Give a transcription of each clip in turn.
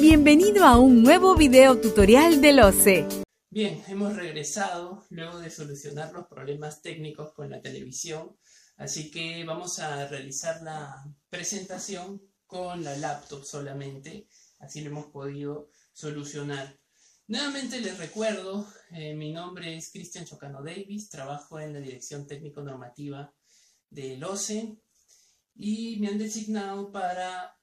Bienvenido a un nuevo video tutorial del OCE. Bien, hemos regresado luego de solucionar los problemas técnicos con la televisión, así que vamos a realizar la presentación con la laptop solamente, así lo hemos podido solucionar. Nuevamente les recuerdo, eh, mi nombre es Cristian Chocano Davis, trabajo en la Dirección Técnico Normativa del OCE y me han designado para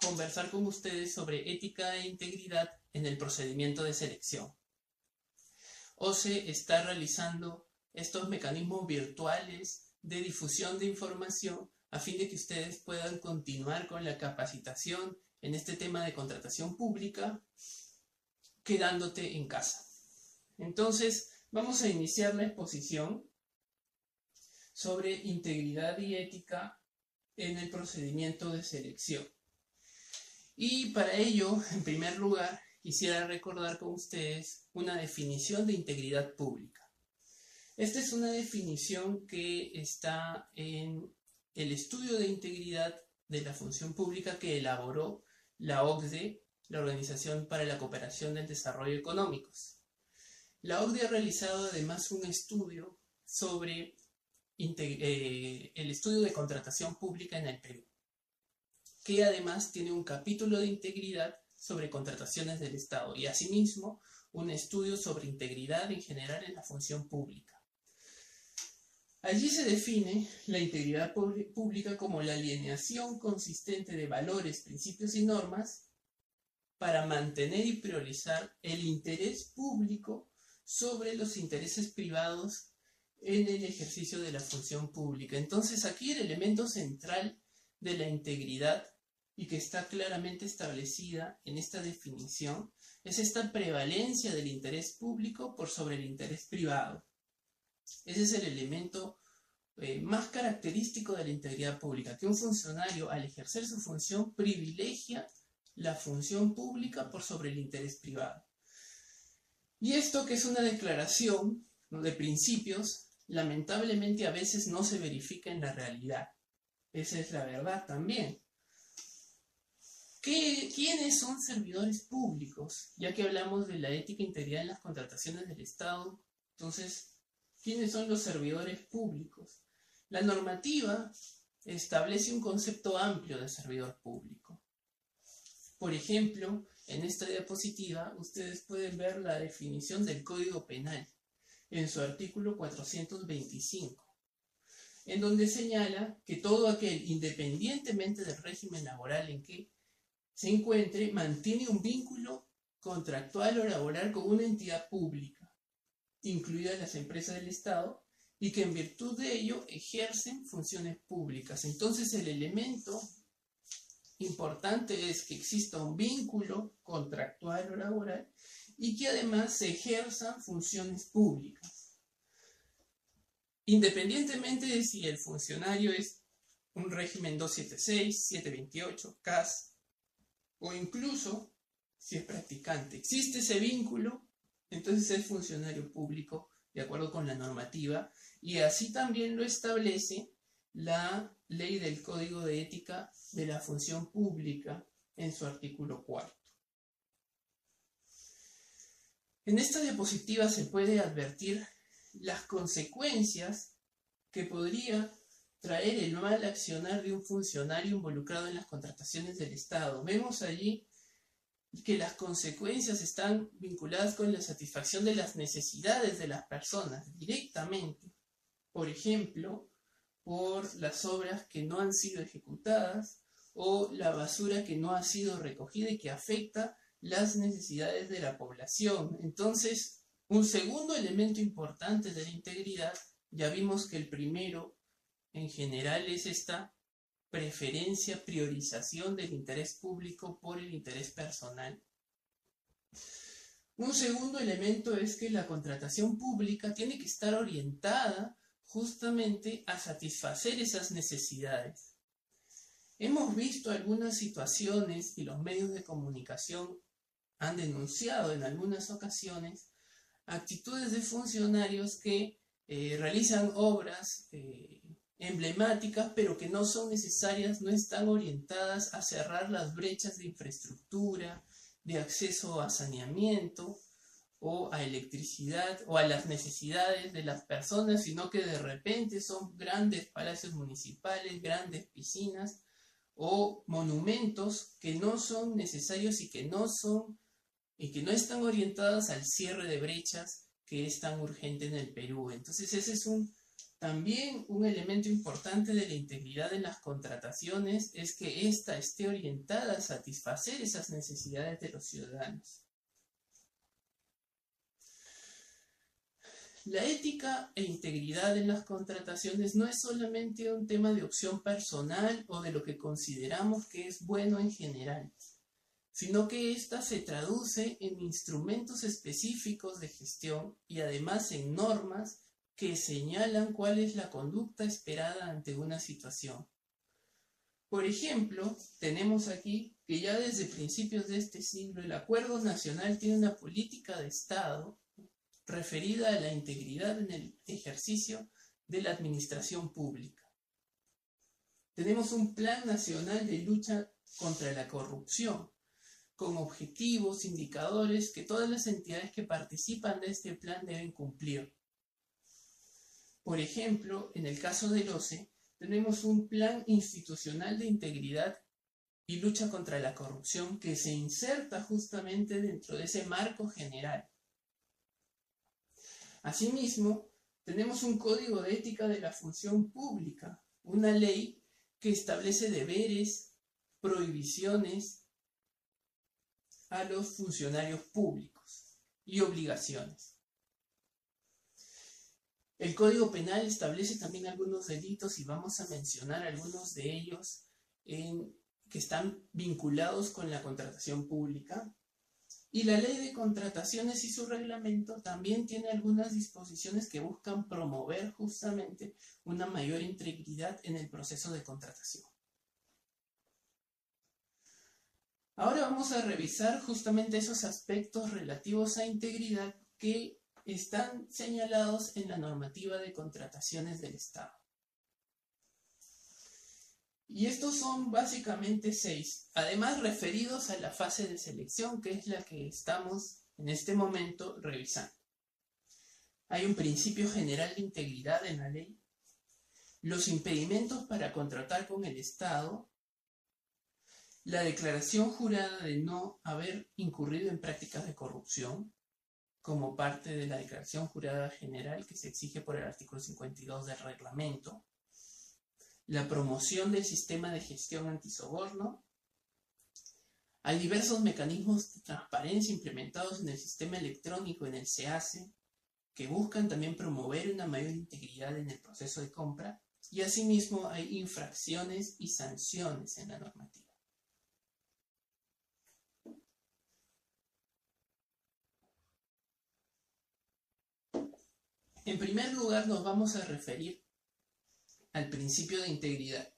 conversar con ustedes sobre ética e integridad en el procedimiento de selección. OCE está realizando estos mecanismos virtuales de difusión de información a fin de que ustedes puedan continuar con la capacitación en este tema de contratación pública quedándote en casa. Entonces, vamos a iniciar la exposición sobre integridad y ética en el procedimiento de selección. Y para ello, en primer lugar, quisiera recordar con ustedes una definición de integridad pública. Esta es una definición que está en el estudio de integridad de la función pública que elaboró la OCDE, la Organización para la Cooperación del Desarrollo Económicos. La OCDE ha realizado además un estudio sobre eh, el estudio de contratación pública en el Perú que además tiene un capítulo de integridad sobre contrataciones del Estado y asimismo un estudio sobre integridad en general en la función pública. Allí se define la integridad pública como la alineación consistente de valores, principios y normas para mantener y priorizar el interés público sobre los intereses privados en el ejercicio de la función pública. Entonces aquí el elemento central de la integridad y que está claramente establecida en esta definición es esta prevalencia del interés público por sobre el interés privado. Ese es el elemento eh, más característico de la integridad pública, que un funcionario al ejercer su función privilegia la función pública por sobre el interés privado. Y esto que es una declaración de principios, lamentablemente a veces no se verifica en la realidad. Esa es la verdad también. ¿Quiénes son servidores públicos? Ya que hablamos de la ética integral en las contrataciones del Estado, entonces, ¿quiénes son los servidores públicos? La normativa establece un concepto amplio de servidor público. Por ejemplo, en esta diapositiva ustedes pueden ver la definición del Código Penal en su artículo 425, en donde señala que todo aquel, independientemente del régimen laboral en que se encuentre, mantiene un vínculo contractual o laboral con una entidad pública, incluidas las empresas del Estado, y que en virtud de ello ejercen funciones públicas. Entonces el elemento importante es que exista un vínculo contractual o laboral y que además se ejerzan funciones públicas. Independientemente de si el funcionario es un régimen 276, 728, CAS, o incluso si es practicante. Existe ese vínculo, entonces es funcionario público de acuerdo con la normativa y así también lo establece la ley del Código de Ética de la Función Pública en su artículo cuarto. En esta diapositiva se puede advertir las consecuencias que podría traer el mal accionar de un funcionario involucrado en las contrataciones del Estado. Vemos allí que las consecuencias están vinculadas con la satisfacción de las necesidades de las personas directamente. Por ejemplo, por las obras que no han sido ejecutadas o la basura que no ha sido recogida y que afecta las necesidades de la población. Entonces, un segundo elemento importante de la integridad, ya vimos que el primero en general es esta preferencia, priorización del interés público por el interés personal. Un segundo elemento es que la contratación pública tiene que estar orientada justamente a satisfacer esas necesidades. Hemos visto algunas situaciones y los medios de comunicación han denunciado en algunas ocasiones actitudes de funcionarios que eh, realizan obras eh, emblemáticas, pero que no son necesarias, no están orientadas a cerrar las brechas de infraestructura de acceso a saneamiento o a electricidad o a las necesidades de las personas, sino que de repente son grandes palacios municipales, grandes piscinas o monumentos que no son necesarios y que no son y que no están orientados al cierre de brechas que es tan urgente en el Perú. Entonces ese es un también un elemento importante de la integridad en las contrataciones es que ésta esté orientada a satisfacer esas necesidades de los ciudadanos. La ética e integridad en las contrataciones no es solamente un tema de opción personal o de lo que consideramos que es bueno en general, sino que ésta se traduce en instrumentos específicos de gestión y además en normas que señalan cuál es la conducta esperada ante una situación. Por ejemplo, tenemos aquí que ya desde principios de este siglo el Acuerdo Nacional tiene una política de Estado referida a la integridad en el ejercicio de la administración pública. Tenemos un Plan Nacional de Lucha contra la Corrupción, con objetivos, indicadores que todas las entidades que participan de este plan deben cumplir. Por ejemplo, en el caso del OCE, tenemos un plan institucional de integridad y lucha contra la corrupción que se inserta justamente dentro de ese marco general. Asimismo, tenemos un código de ética de la función pública, una ley que establece deberes, prohibiciones a los funcionarios públicos y obligaciones. El Código Penal establece también algunos delitos y vamos a mencionar algunos de ellos que están vinculados con la contratación pública. Y la ley de contrataciones y su reglamento también tiene algunas disposiciones que buscan promover justamente una mayor integridad en el proceso de contratación. Ahora vamos a revisar justamente esos aspectos relativos a integridad que están señalados en la normativa de contrataciones del Estado. Y estos son básicamente seis, además referidos a la fase de selección, que es la que estamos en este momento revisando. Hay un principio general de integridad en la ley, los impedimentos para contratar con el Estado, la declaración jurada de no haber incurrido en prácticas de corrupción, como parte de la declaración jurada general que se exige por el artículo 52 del reglamento, la promoción del sistema de gestión antisoborno. Hay diversos mecanismos de transparencia implementados en el sistema electrónico, en el SEACE, que buscan también promover una mayor integridad en el proceso de compra y asimismo hay infracciones y sanciones en la normativa. En primer lugar, nos vamos a referir al principio de integridad.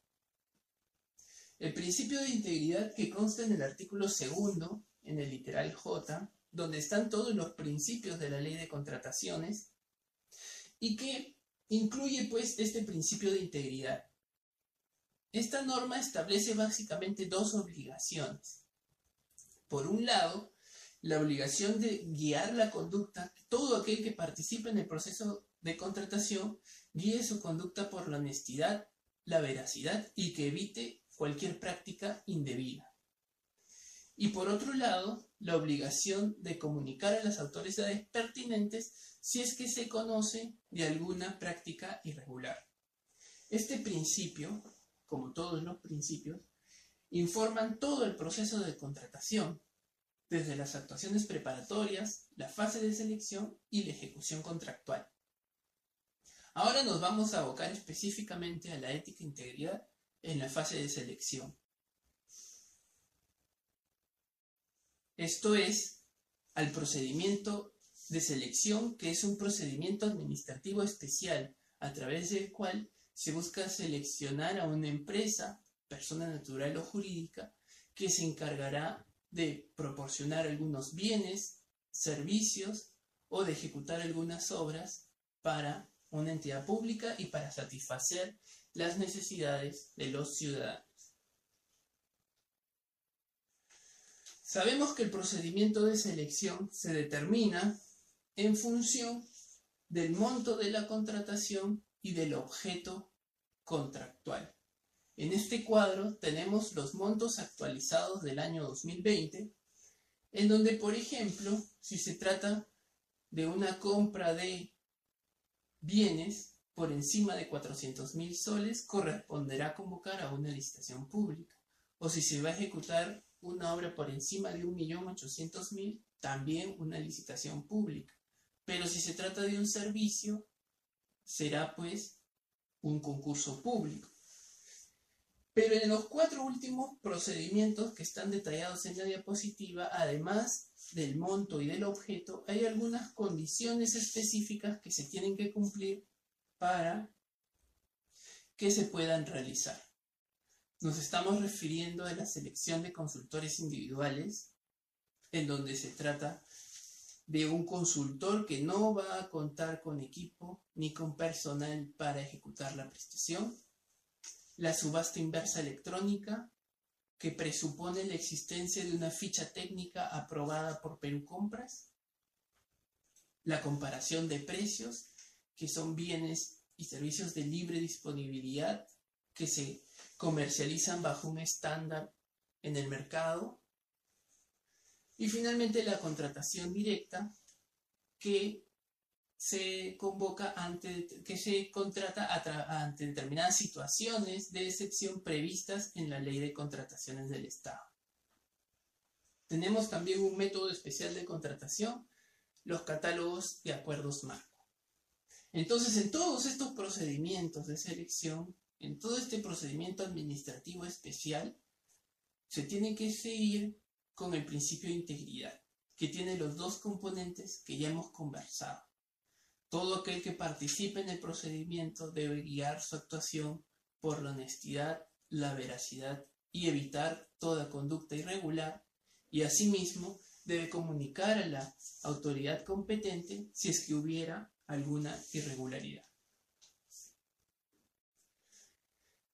El principio de integridad que consta en el artículo segundo, en el literal J, donde están todos los principios de la ley de contrataciones y que incluye pues este principio de integridad. Esta norma establece básicamente dos obligaciones. Por un lado, la obligación de guiar la conducta, todo aquel que participe en el proceso de contratación guíe su conducta por la honestidad, la veracidad y que evite cualquier práctica indebida. Y por otro lado, la obligación de comunicar a las autoridades pertinentes si es que se conoce de alguna práctica irregular. Este principio, como todos los principios, informan todo el proceso de contratación, desde las actuaciones preparatorias, la fase de selección y la ejecución contractual. Ahora nos vamos a abocar específicamente a la ética e integridad en la fase de selección. Esto es al procedimiento de selección, que es un procedimiento administrativo especial a través del cual se busca seleccionar a una empresa, persona natural o jurídica, que se encargará de proporcionar algunos bienes, servicios o de ejecutar algunas obras para una entidad pública y para satisfacer las necesidades de los ciudadanos. Sabemos que el procedimiento de selección se determina en función del monto de la contratación y del objeto contractual. En este cuadro tenemos los montos actualizados del año 2020, en donde, por ejemplo, si se trata de una compra de bienes por encima de 400 mil soles, corresponderá convocar a una licitación pública. O si se va a ejecutar una obra por encima de 1.800.000, también una licitación pública. Pero si se trata de un servicio, será pues un concurso público. Pero en los cuatro últimos procedimientos que están detallados en la diapositiva, además del monto y del objeto, hay algunas condiciones específicas que se tienen que cumplir para que se puedan realizar. Nos estamos refiriendo a la selección de consultores individuales, en donde se trata de un consultor que no va a contar con equipo ni con personal para ejecutar la prestación, la subasta inversa electrónica, que presupone la existencia de una ficha técnica aprobada por Perú Compras, la comparación de precios, que son bienes y servicios de libre disponibilidad que se comercializan bajo un estándar en el mercado, y finalmente la contratación directa que se convoca ante, que se contrata ante determinadas situaciones de excepción previstas en la ley de contrataciones del Estado. Tenemos también un método especial de contratación, los catálogos de acuerdos marco. Entonces, en todos estos procedimientos de selección, en todo este procedimiento administrativo especial, se tiene que seguir con el principio de integridad, que tiene los dos componentes que ya hemos conversado. Todo aquel que participe en el procedimiento debe guiar su actuación por la honestidad, la veracidad y evitar toda conducta irregular y asimismo debe comunicar a la autoridad competente si es que hubiera alguna irregularidad.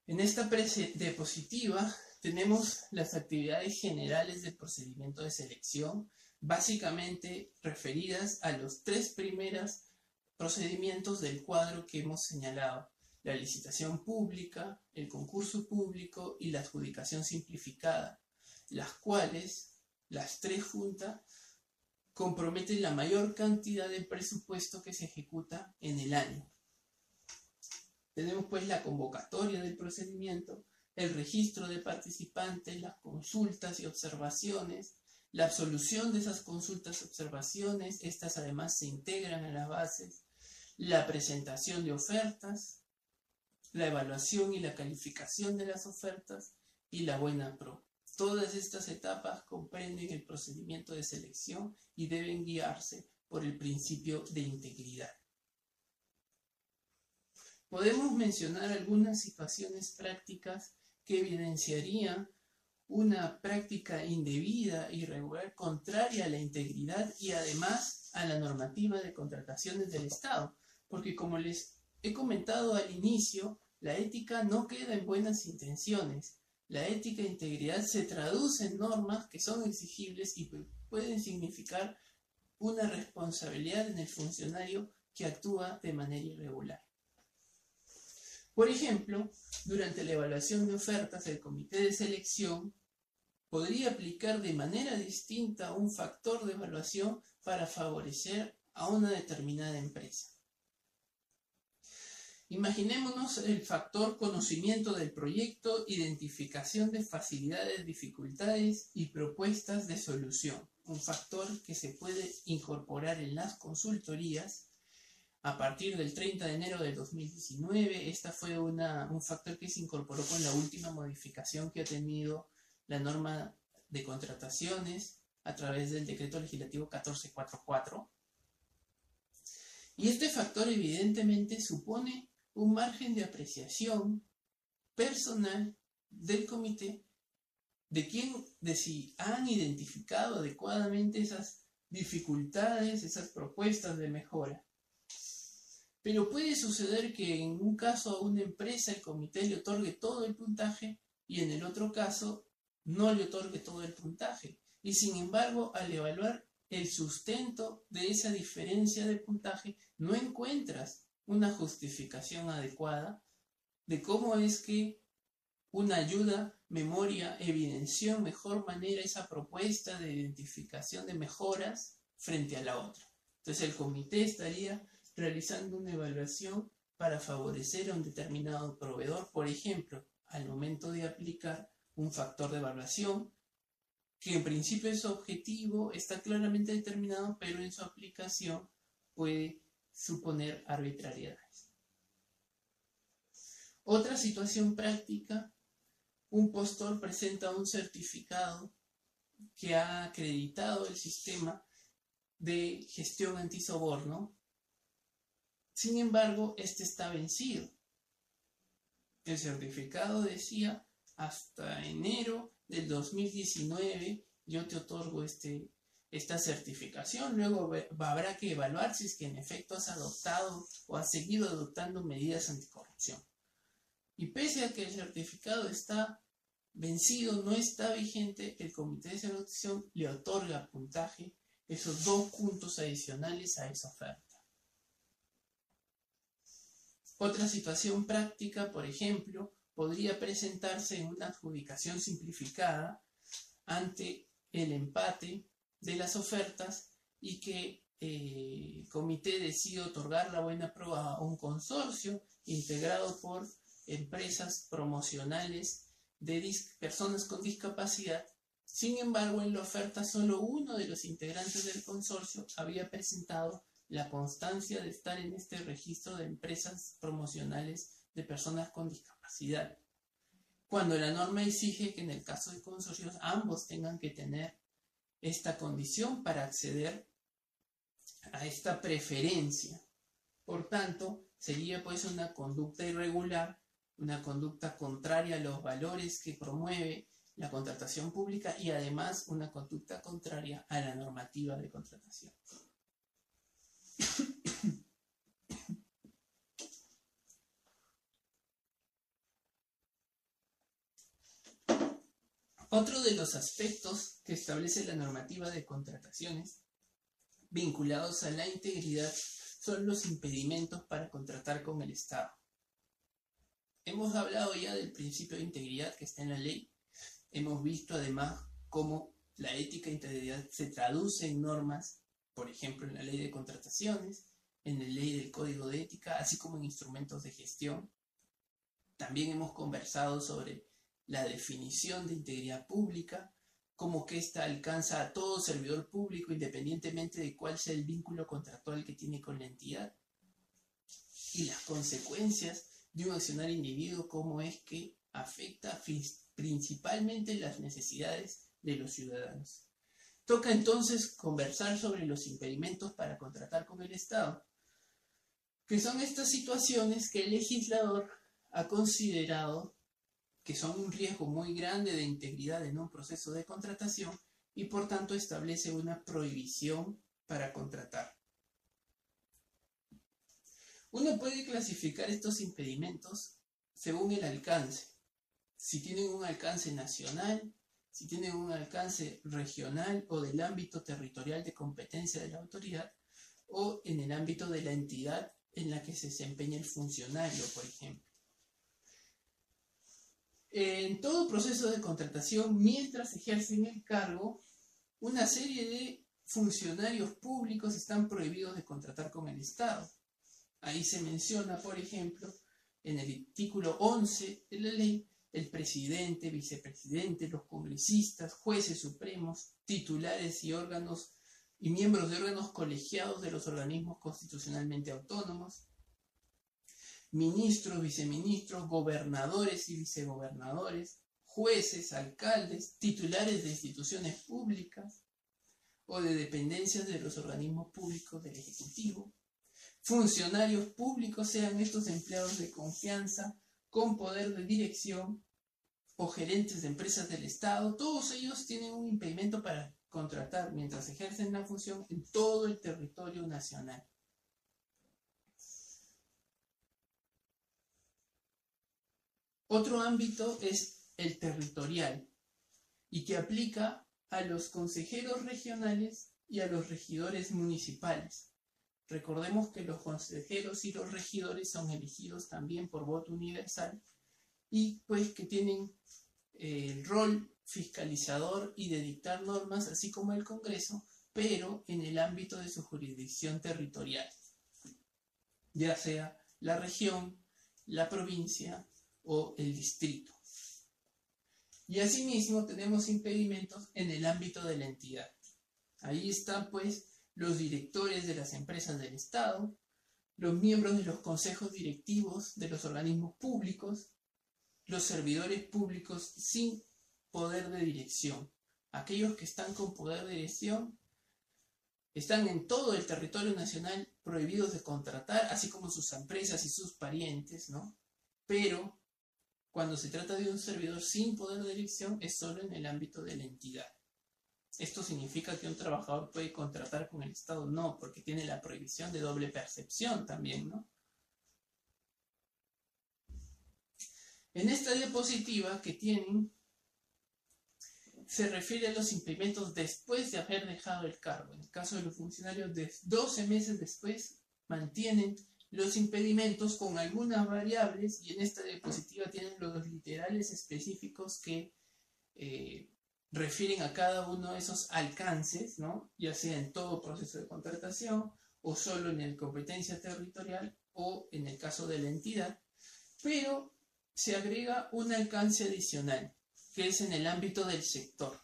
En esta diapositiva tenemos las actividades generales del procedimiento de selección, básicamente referidas a los tres primeros procedimientos del cuadro que hemos señalado, la licitación pública, el concurso público y la adjudicación simplificada, las cuales, las tres juntas, comprometen la mayor cantidad de presupuesto que se ejecuta en el año. Tenemos pues la convocatoria del procedimiento, el registro de participantes, las consultas y observaciones, la absolución de esas consultas y observaciones, estas además se integran a las bases, la presentación de ofertas, la evaluación y la calificación de las ofertas y la buena pro. Todas estas etapas comprenden el procedimiento de selección y deben guiarse por el principio de integridad. Podemos mencionar algunas situaciones prácticas que evidenciaría una práctica indebida, irregular, contraria a la integridad y además a la normativa de contrataciones del Estado. Porque como les he comentado al inicio, la ética no queda en buenas intenciones. La ética e integridad se traduce en normas que son exigibles y pueden significar una responsabilidad en el funcionario que actúa de manera irregular. Por ejemplo, durante la evaluación de ofertas, el comité de selección podría aplicar de manera distinta un factor de evaluación para favorecer a una determinada empresa. Imaginémonos el factor conocimiento del proyecto, identificación de facilidades, dificultades y propuestas de solución, un factor que se puede incorporar en las consultorías a partir del 30 de enero del 2019. Esta fue un factor que se incorporó con la última modificación que ha tenido la norma de contrataciones a través del decreto legislativo 1444. Y este factor evidentemente supone un margen de apreciación personal del comité de quién, de si han identificado adecuadamente esas dificultades, esas propuestas de mejora. Pero puede suceder que en un caso a una empresa el comité le otorgue todo el puntaje y en el otro caso no le otorgue todo el puntaje. Y sin embargo, al evaluar el sustento de esa diferencia de puntaje, no encuentras una justificación adecuada de cómo es que una ayuda, memoria, evidenció mejor manera esa propuesta de identificación de mejoras frente a la otra. Entonces el comité estaría realizando una evaluación para favorecer a un determinado proveedor, por ejemplo, al momento de aplicar un factor de evaluación, que en principio es objetivo, está claramente determinado, pero en su aplicación puede suponer arbitrariedades. Otra situación práctica, un postor presenta un certificado que ha acreditado el sistema de gestión antisoborno sin embargo, este está vencido. El certificado decía hasta enero del 2019 yo te otorgo este, esta certificación. Luego habrá que evaluar si es que en efecto has adoptado o has seguido adoptando medidas anticorrupción. Y pese a que el certificado está vencido, no está vigente, el comité de selección le otorga puntaje esos dos puntos adicionales a esa oferta. Otra situación práctica, por ejemplo, podría presentarse en una adjudicación simplificada ante el empate de las ofertas y que eh, el comité decide otorgar la buena prueba a un consorcio integrado por empresas promocionales de personas con discapacidad. Sin embargo, en la oferta solo uno de los integrantes del consorcio había presentado la constancia de estar en este registro de empresas promocionales de personas con discapacidad, cuando la norma exige que en el caso de consorcios ambos tengan que tener esta condición para acceder a esta preferencia. Por tanto, sería pues una conducta irregular, una conducta contraria a los valores que promueve la contratación pública y además una conducta contraria a la normativa de contratación. Otro de los aspectos que establece la normativa de contrataciones vinculados a la integridad son los impedimentos para contratar con el Estado. Hemos hablado ya del principio de integridad que está en la ley. Hemos visto además cómo la ética e integridad se traduce en normas por ejemplo, en la ley de contrataciones, en la ley del código de ética, así como en instrumentos de gestión. También hemos conversado sobre la definición de integridad pública, como que ésta alcanza a todo servidor público independientemente de cuál sea el vínculo contractual que tiene con la entidad, y las consecuencias de un accionar individuo, como es que afecta principalmente las necesidades de los ciudadanos. Toca entonces conversar sobre los impedimentos para contratar con el Estado, que son estas situaciones que el legislador ha considerado que son un riesgo muy grande de integridad en un proceso de contratación y por tanto establece una prohibición para contratar. Uno puede clasificar estos impedimentos según el alcance. Si tienen un alcance nacional, si tienen un alcance regional o del ámbito territorial de competencia de la autoridad o en el ámbito de la entidad en la que se desempeña el funcionario, por ejemplo. En todo proceso de contratación, mientras ejercen el cargo, una serie de funcionarios públicos están prohibidos de contratar con el Estado. Ahí se menciona, por ejemplo, en el artículo 11 de la ley, el presidente, vicepresidente, los congresistas, jueces supremos, titulares y órganos y miembros de órganos colegiados de los organismos constitucionalmente autónomos, ministros, viceministros, gobernadores y vicegobernadores, jueces, alcaldes, titulares de instituciones públicas o de dependencias de los organismos públicos del Ejecutivo, funcionarios públicos, sean estos empleados de confianza, con poder de dirección o gerentes de empresas del Estado, todos ellos tienen un impedimento para contratar mientras ejercen la función en todo el territorio nacional. Otro ámbito es el territorial y que aplica a los consejeros regionales y a los regidores municipales. Recordemos que los consejeros y los regidores son elegidos también por voto universal y pues que tienen eh, el rol fiscalizador y de dictar normas, así como el Congreso, pero en el ámbito de su jurisdicción territorial, ya sea la región, la provincia o el distrito. Y asimismo tenemos impedimentos en el ámbito de la entidad. Ahí están pues los directores de las empresas del Estado, los miembros de los consejos directivos de los organismos públicos, los servidores públicos sin poder de dirección. Aquellos que están con poder de dirección están en todo el territorio nacional prohibidos de contratar, así como sus empresas y sus parientes, ¿no? Pero cuando se trata de un servidor sin poder de dirección es solo en el ámbito de la entidad. ¿Esto significa que un trabajador puede contratar con el Estado? No, porque tiene la prohibición de doble percepción también, ¿no? En esta diapositiva que tienen, se refiere a los impedimentos después de haber dejado el cargo. En el caso de los funcionarios, de 12 meses después mantienen los impedimentos con algunas variables y en esta diapositiva tienen los literales específicos que eh, refieren a cada uno de esos alcances, ¿no? ya sea en todo proceso de contratación o solo en el competencia territorial o en el caso de la entidad, pero se agrega un alcance adicional, que es en el ámbito del sector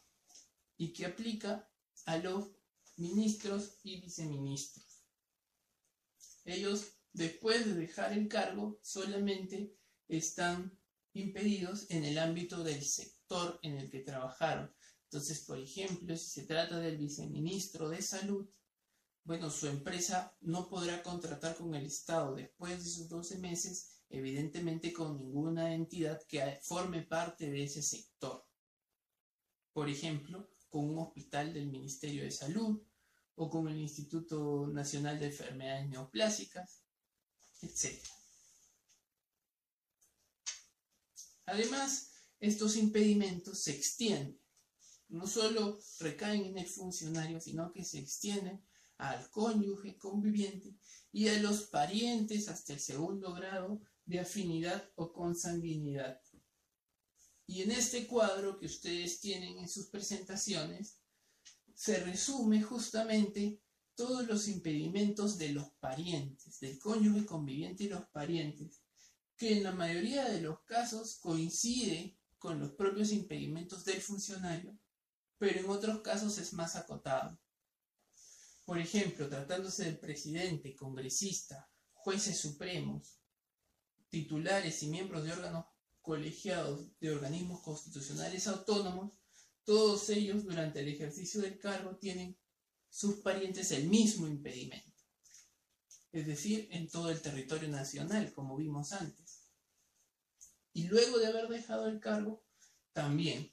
y que aplica a los ministros y viceministros. Ellos, después de dejar el cargo, solamente están impedidos en el ámbito del sector en el que trabajaron. Entonces, por ejemplo, si se trata del viceministro de salud, bueno, su empresa no podrá contratar con el Estado después de esos 12 meses, evidentemente con ninguna entidad que forme parte de ese sector. Por ejemplo, con un hospital del Ministerio de Salud o con el Instituto Nacional de Enfermedades Neoplásicas, etc. Además, estos impedimentos se extienden no solo recaen en el funcionario, sino que se extienden al cónyuge conviviente y a los parientes hasta el segundo grado de afinidad o consanguinidad. Y en este cuadro que ustedes tienen en sus presentaciones, se resume justamente todos los impedimentos de los parientes, del cónyuge conviviente y los parientes, que en la mayoría de los casos coincide con los propios impedimentos del funcionario pero en otros casos es más acotado. Por ejemplo, tratándose del presidente, congresista, jueces supremos, titulares y miembros de órganos colegiados de organismos constitucionales autónomos, todos ellos durante el ejercicio del cargo tienen sus parientes el mismo impedimento, es decir, en todo el territorio nacional, como vimos antes. Y luego de haber dejado el cargo, también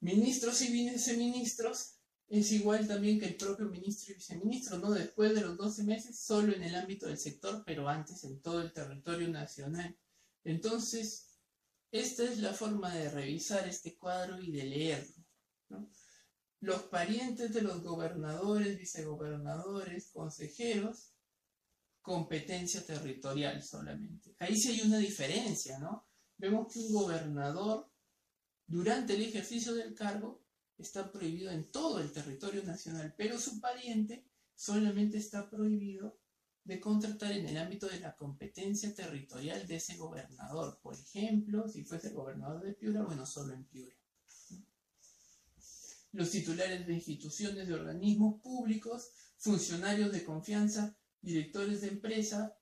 Ministros y viceministros es igual también que el propio ministro y viceministro, ¿no? Después de los 12 meses, solo en el ámbito del sector, pero antes en todo el territorio nacional. Entonces, esta es la forma de revisar este cuadro y de leerlo. Los parientes de los gobernadores, vicegobernadores, consejeros, competencia territorial solamente. Ahí sí hay una diferencia, ¿no? Vemos que un gobernador durante el ejercicio del cargo está prohibido en todo el territorio nacional, pero su pariente solamente está prohibido de contratar en el ámbito de la competencia territorial de ese gobernador. Por ejemplo, si fuese gobernador de Piura, bueno, solo en Piura. Los titulares de instituciones de organismos públicos, funcionarios de confianza, directores de empresa,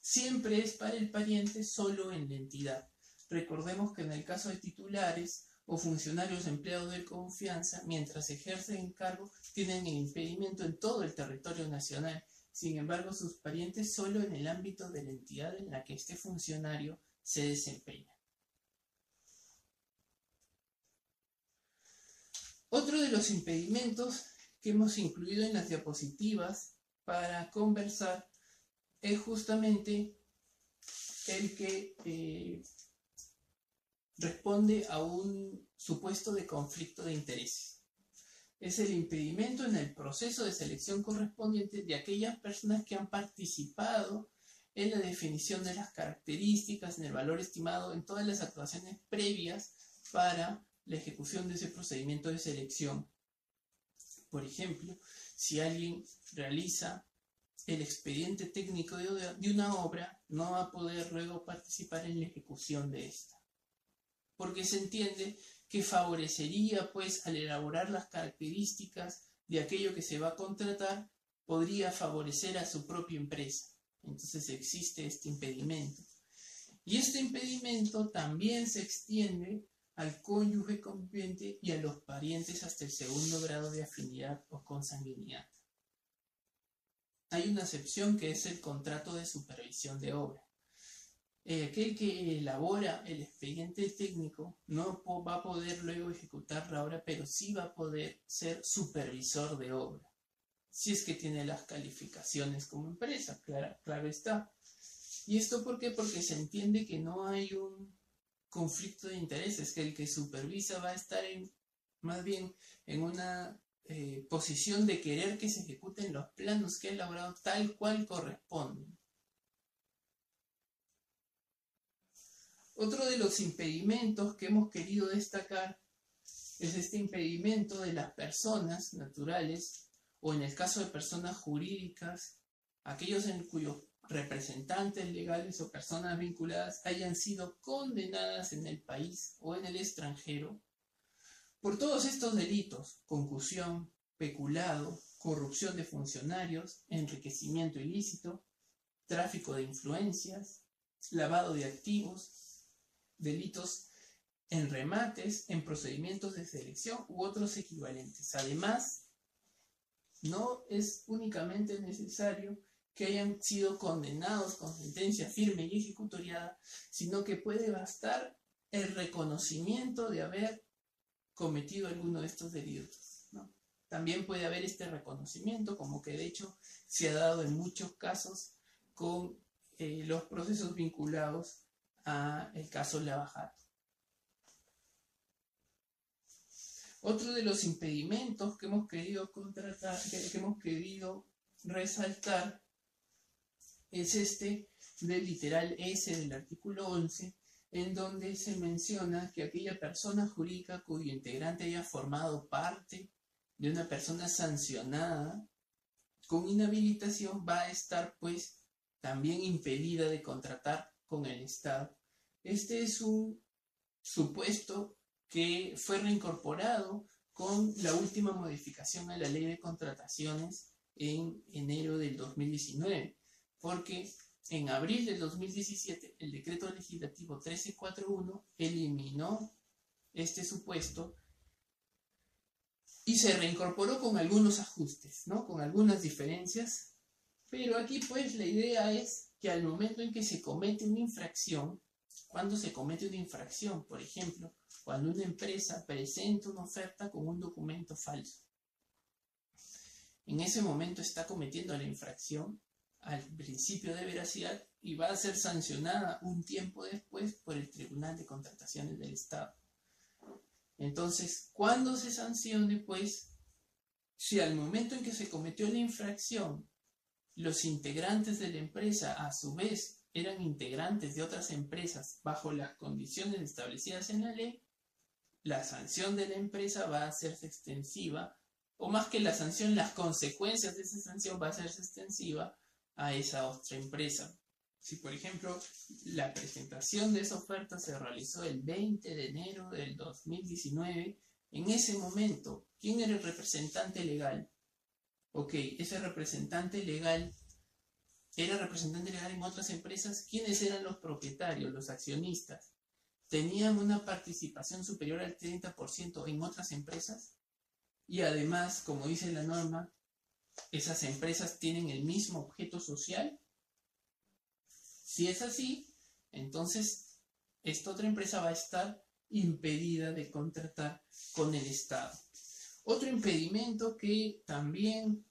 siempre es para el pariente solo en la entidad. Recordemos que en el caso de titulares o funcionarios empleados de confianza, mientras ejercen cargo, tienen el impedimento en todo el territorio nacional. Sin embargo, sus parientes solo en el ámbito de la entidad en la que este funcionario se desempeña. Otro de los impedimentos que hemos incluido en las diapositivas para conversar es justamente el que eh, responde a un supuesto de conflicto de intereses. Es el impedimento en el proceso de selección correspondiente de aquellas personas que han participado en la definición de las características, en el valor estimado, en todas las actuaciones previas para la ejecución de ese procedimiento de selección. Por ejemplo, si alguien realiza el expediente técnico de, una obra, no va a poder luego participar en la ejecución de esta. Porque se entiende que favorecería, pues, al elaborar las características de aquello que se va a contratar, podría favorecer a su propia empresa. Entonces existe este impedimento. Y este impedimento también se extiende al cónyuge conviviente y a los parientes hasta el segundo grado de afinidad o consanguinidad. Hay una excepción que es el contrato de supervisión de obra. Eh, aquel que elabora el expediente técnico no va a poder luego ejecutar la obra, pero sí va a poder ser supervisor de obra. Si es que tiene las calificaciones como empresa, claro, claro está. ¿Y esto por qué? Porque se entiende que no hay un conflicto de intereses, que el que supervisa va a estar más bien en una eh, posición de querer que se ejecuten los planos que ha elaborado tal cual corresponden. Otro de los impedimentos que hemos querido destacar es este impedimento de las personas naturales o en el caso de personas jurídicas, aquellos en cuyos representantes legales o personas vinculadas hayan sido condenadas en el país o en el extranjero por todos estos delitos, concusión, peculado, corrupción de funcionarios, enriquecimiento ilícito, tráfico de influencias, lavado de activos, delitos en remates, en procedimientos de selección u otros equivalentes. Además, no es únicamente necesario que hayan sido condenados con sentencia firme y ejecutoriada, sino que puede bastar el reconocimiento de haber cometido alguno de estos delitos. También puede haber este reconocimiento, como que de hecho se ha dado en muchos casos con eh, los procesos vinculados a el caso Lavajato. Otro de los impedimentos que hemos querido contratar, que, hemos querido resaltar es este del literal S del artículo 11, en donde se menciona que aquella persona jurídica cuyo integrante haya formado parte de una persona sancionada con inhabilitación va a estar pues también impedida de contratar con el Estado. Este es un supuesto que fue reincorporado con la última modificación a la ley de contrataciones en enero del 2019, porque en abril del 2017, el decreto legislativo 1341 eliminó este supuesto y se reincorporó con algunos ajustes, ¿no? Con algunas diferencias. Pero aquí pues la idea es que al momento en que se comete una infracción, cuando se comete una infracción, por ejemplo, cuando una empresa presenta una oferta con un documento falso, en ese momento está cometiendo la infracción al principio de veracidad y va a ser sancionada un tiempo después por el Tribunal de Contrataciones del Estado. Entonces, cuando se sancione, pues, si al momento en que se cometió la infracción, los integrantes de la empresa a su vez eran integrantes de otras empresas bajo las condiciones establecidas en la ley, la sanción de la empresa va a hacerse extensiva, o más que la sanción, las consecuencias de esa sanción va a hacerse extensiva a esa otra empresa. Si, por ejemplo, la presentación de esa oferta se realizó el 20 de enero del 2019, en ese momento, ¿quién era el representante legal? Ok, ese representante legal era representante legal en otras empresas. ¿Quiénes eran los propietarios, los accionistas? ¿Tenían una participación superior al 30% en otras empresas? Y además, como dice la norma, esas empresas tienen el mismo objeto social? Si es así, entonces esta otra empresa va a estar impedida de contratar con el Estado. Otro impedimento que también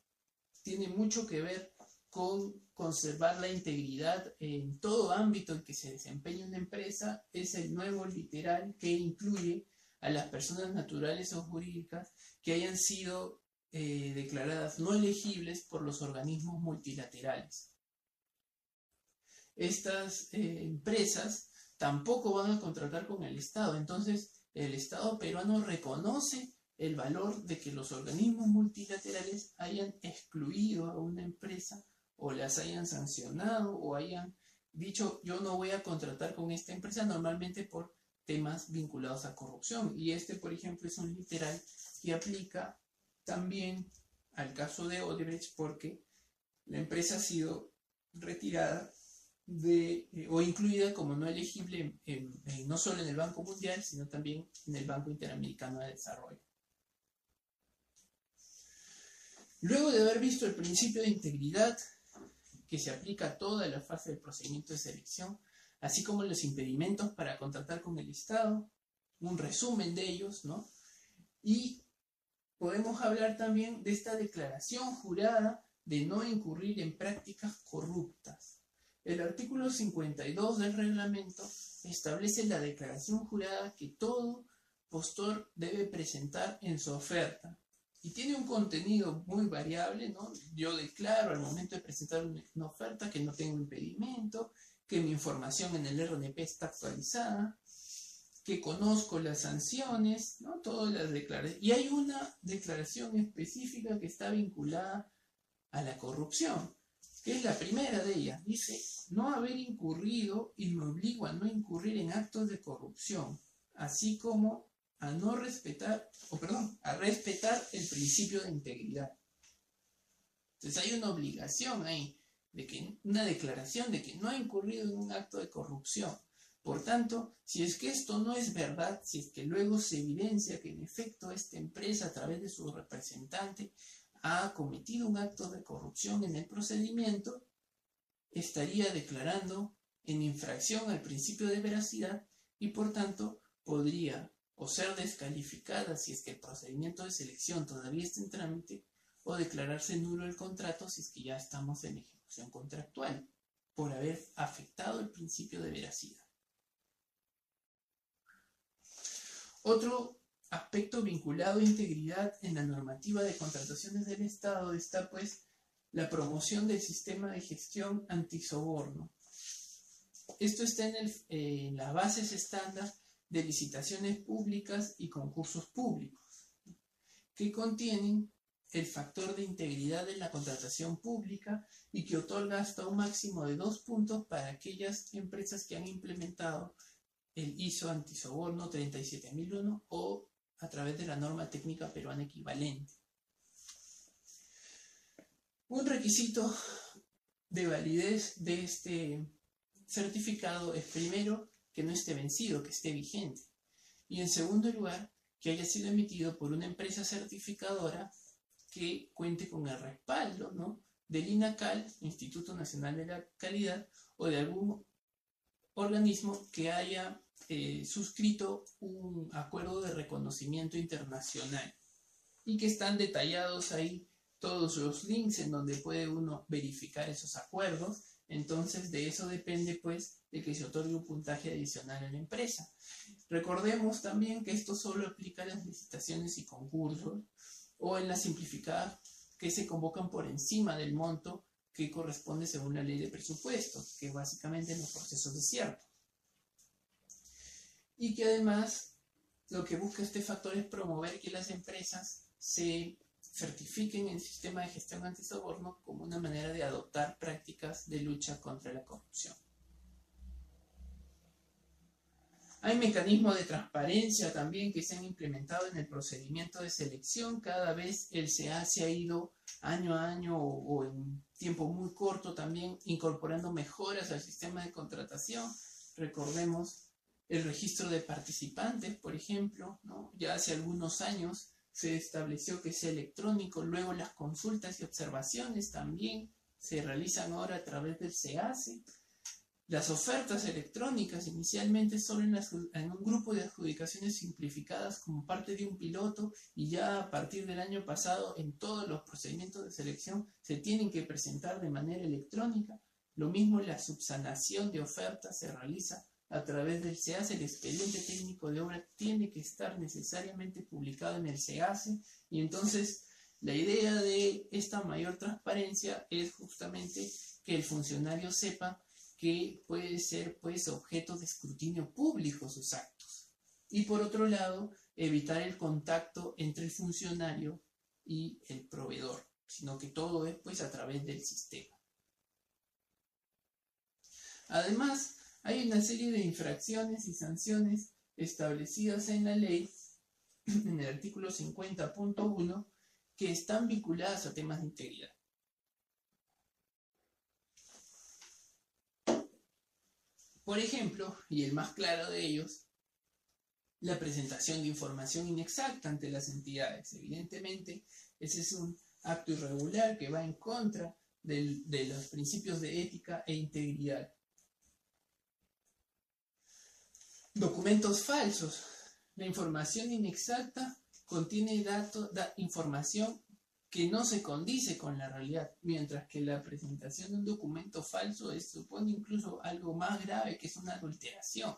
tiene mucho que ver con conservar la integridad en todo ámbito en que se desempeñe una empresa es el nuevo literal que incluye a las personas naturales o jurídicas que hayan sido eh, declaradas no elegibles por los organismos multilaterales. Estas eh, empresas tampoco van a contratar con el Estado, entonces el Estado peruano reconoce el valor de que los organismos multilaterales hayan excluido a una empresa o las hayan sancionado o hayan dicho yo no voy a contratar con esta empresa normalmente por temas vinculados a corrupción. Y este, por ejemplo, es un literal que aplica también al caso de Odebrecht porque la empresa ha sido retirada de, eh, o incluida como no elegible no solo en el Banco Mundial, sino también en el Banco Interamericano de Desarrollo. Luego de haber visto el principio de integridad que se aplica a toda la fase del procedimiento de selección, así como los impedimentos para contratar con el Estado, un resumen de ellos, ¿no? Y podemos hablar también de esta declaración jurada de no incurrir en prácticas corruptas. El artículo 52 del reglamento establece la declaración jurada que todo postor debe presentar en su oferta. Y tiene un contenido muy variable, ¿no? Yo declaro al momento de presentar una oferta que no tengo impedimento, que mi información en el RNP está actualizada, que conozco las sanciones, ¿no? Todas las declaraciones. Y hay una declaración específica que está vinculada a la corrupción, que es la primera de ellas. Dice, no haber incurrido y me obligo a no incurrir en actos de corrupción, así como a no respetar, o perdón, a respetar el principio de integridad. Entonces hay una obligación ahí de que una declaración de que no ha incurrido en un acto de corrupción. Por tanto, si es que esto no es verdad, si es que luego se evidencia que en efecto esta empresa a través de su representante ha cometido un acto de corrupción en el procedimiento, estaría declarando en infracción al principio de veracidad y por tanto podría o ser descalificada si es que el procedimiento de selección todavía está en trámite o declararse nulo el contrato si es que ya estamos en ejecución contractual por haber afectado el principio de veracidad. Otro aspecto vinculado a integridad en la normativa de contrataciones del Estado está pues la promoción del sistema de gestión antisoborno. Esto está en, en las bases estándar de licitaciones públicas y concursos públicos, que contienen el factor de integridad de la contratación pública y que otorga hasta un máximo de dos puntos para aquellas empresas que han implementado el ISO antisoborno 37001 o a través de la norma técnica peruana equivalente. Un requisito de validez de este certificado es primero que no esté vencido, que esté vigente. Y en segundo lugar, que haya sido emitido por una empresa certificadora que cuente con el respaldo ¿no? del INACAL, Instituto Nacional de la Calidad, o de algún organismo que haya eh, suscrito un acuerdo de reconocimiento internacional y que están detallados ahí todos los links en donde puede uno verificar esos acuerdos. Entonces de eso depende pues de que se otorgue un puntaje adicional a la empresa. Recordemos también que esto solo aplica a las licitaciones y concursos o en la simplificada que se convocan por encima del monto que corresponde según la ley de presupuestos, que básicamente en los procesos de cierto. Y que además lo que busca este factor es promover que las empresas se certifiquen en el sistema de gestión antisoborno como una manera de adoptar prácticas de lucha contra la corrupción. Hay mecanismos de transparencia también que se han implementado en el procedimiento de selección. Cada vez el CA se ha ido año a año o, en tiempo muy corto también incorporando mejoras al sistema de contratación. Recordemos el registro de participantes, por ejemplo, ya hace algunos años se estableció que es electrónico, luego las consultas y observaciones también se realizan ahora a través del SEACE Las ofertas electrónicas inicialmente solo en, en, un grupo de adjudicaciones simplificadas como parte de un piloto y ya a partir del año pasado en todos los procedimientos de selección se tienen que presentar de manera electrónica. Lo mismo la subsanación de ofertas se realiza a través del SEACE. El expediente técnico de obra tiene que estar necesariamente publicado en el SEACE y entonces la idea de esta mayor transparencia es justamente que el funcionario sepa que puede ser pues objeto de escrutinio público sus actos. Y por otro lado, evitar el contacto entre el funcionario y el proveedor, sino que todo es pues a través del sistema. Además, hay una serie de infracciones y sanciones establecidas en la ley, en el artículo 50.1, que están vinculadas a temas de integridad. Por ejemplo, y el más claro de ellos, la presentación de información inexacta ante las entidades. Evidentemente, ese es un acto irregular que va en contra de los principios de ética e integridad. Documentos falsos. La información inexacta contiene datos, da información que no se condice con la realidad, mientras que la presentación de un documento falso supone incluso algo más grave que es una adulteración.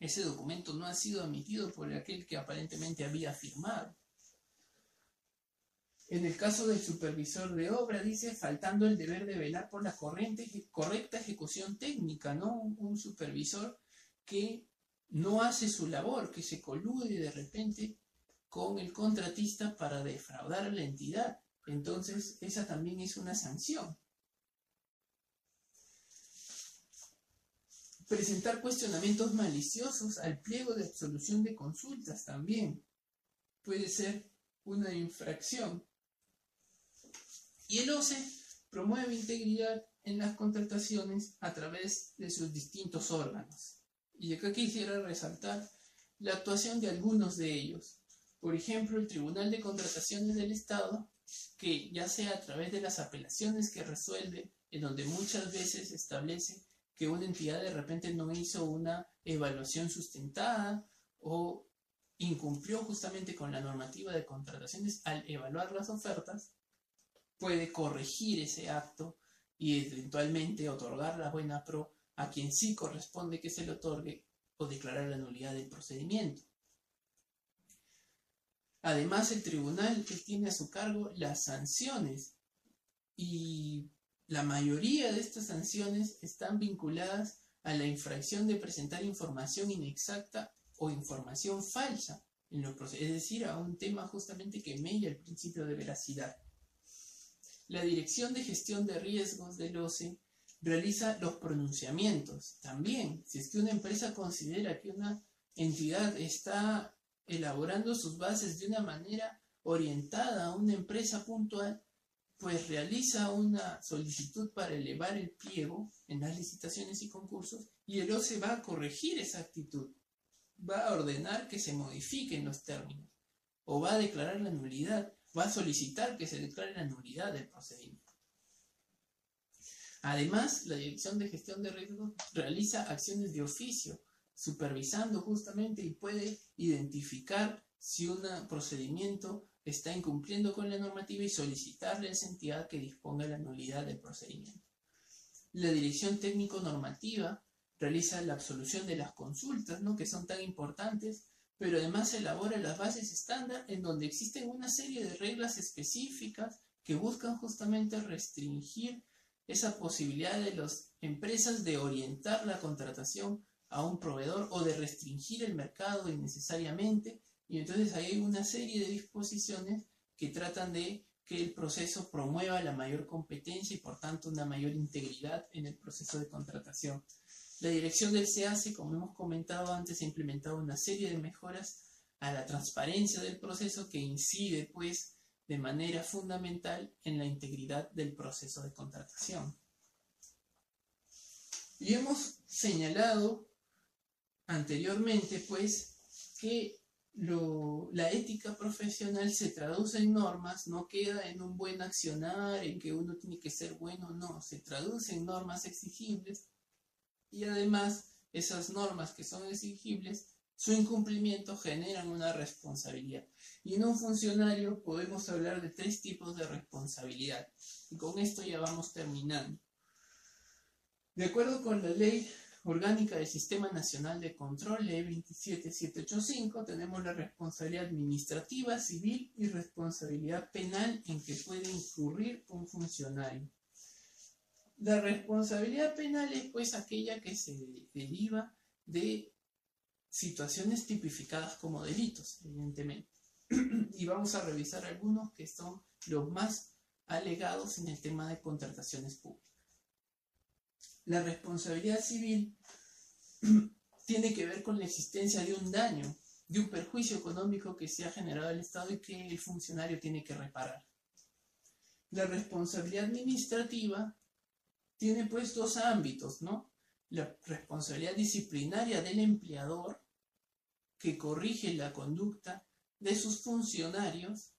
Ese documento no ha sido emitido por aquel que aparentemente había firmado. En el caso del supervisor de obra, dice, faltando el deber de velar por la correcta ejecución técnica, ¿no? Un supervisor que no hace su labor, que se colude de repente con el contratista para defraudar a la entidad. Entonces, esa también es una sanción. Presentar cuestionamientos maliciosos al pliego de absolución de consultas también puede ser una infracción. Y el OCE promueve integridad en las contrataciones a través de sus distintos órganos. Y acá quisiera resaltar la actuación de algunos de ellos. Por ejemplo, el Tribunal de Contrataciones del Estado, que ya sea a través de las apelaciones que resuelve, en donde muchas veces establece que una entidad de repente no hizo una evaluación sustentada o incumplió justamente con la normativa de contrataciones al evaluar las ofertas, puede corregir ese acto y eventualmente otorgar la buena pro a quien sí corresponde que se le otorgue o declarar la nulidad del procedimiento. Además, el tribunal que tiene a su cargo las sanciones y la mayoría de estas sanciones están vinculadas a la infracción de presentar información inexacta o información falsa en los es decir, a un tema justamente que mella el principio de veracidad. La Dirección de Gestión de Riesgos del OCE realiza los pronunciamientos. También, si es que una empresa considera que una entidad está elaborando sus bases de una manera orientada a una empresa puntual, pues realiza una solicitud para elevar el pliego en las licitaciones y concursos y el OCE va a corregir esa actitud, va a ordenar que se modifiquen los términos o va a declarar la nulidad, va a solicitar que se declare la nulidad del procedimiento. Además, la Dirección de Gestión de Riesgos realiza acciones de oficio supervisando justamente y puede identificar si un procedimiento está incumpliendo con la normativa y solicitarle a esa entidad que disponga la nulidad del procedimiento. La dirección técnico-normativa realiza la absolución de las consultas, ¿no? que son tan importantes, pero además elabora las bases estándar en donde existen una serie de reglas específicas que buscan justamente restringir esa posibilidad de las empresas de orientar la contratación a un proveedor o de restringir el mercado innecesariamente. Y entonces hay una serie de disposiciones que tratan de que el proceso promueva la mayor competencia y por tanto una mayor integridad en el proceso de contratación. La dirección del SEACE, como hemos comentado antes, ha implementado una serie de mejoras a la transparencia del proceso que incide pues de manera fundamental en la integridad del proceso de contratación. Y hemos señalado anteriormente, pues, que la ética profesional se traduce en normas, no queda en un buen accionar, en que uno tiene que ser bueno, no, se traduce en normas exigibles y además esas normas que son exigibles, su incumplimiento generan una responsabilidad. Y en un funcionario podemos hablar de tres tipos de responsabilidad. Y con esto ya vamos terminando. De acuerdo con la ley orgánica del Sistema Nacional de Control, ley 27785, tenemos la responsabilidad administrativa, civil y responsabilidad penal en que puede incurrir un funcionario. La responsabilidad penal es pues aquella que se deriva de situaciones tipificadas como delitos, evidentemente. y vamos a revisar algunos que son los más alegados en el tema de contrataciones públicas. La responsabilidad civil tiene que ver con la existencia de un daño, de un perjuicio económico que se ha generado al Estado y que el funcionario tiene que reparar. La responsabilidad administrativa tiene pues dos ámbitos, ¿no? La responsabilidad disciplinaria del empleador, que corrige la conducta de sus funcionarios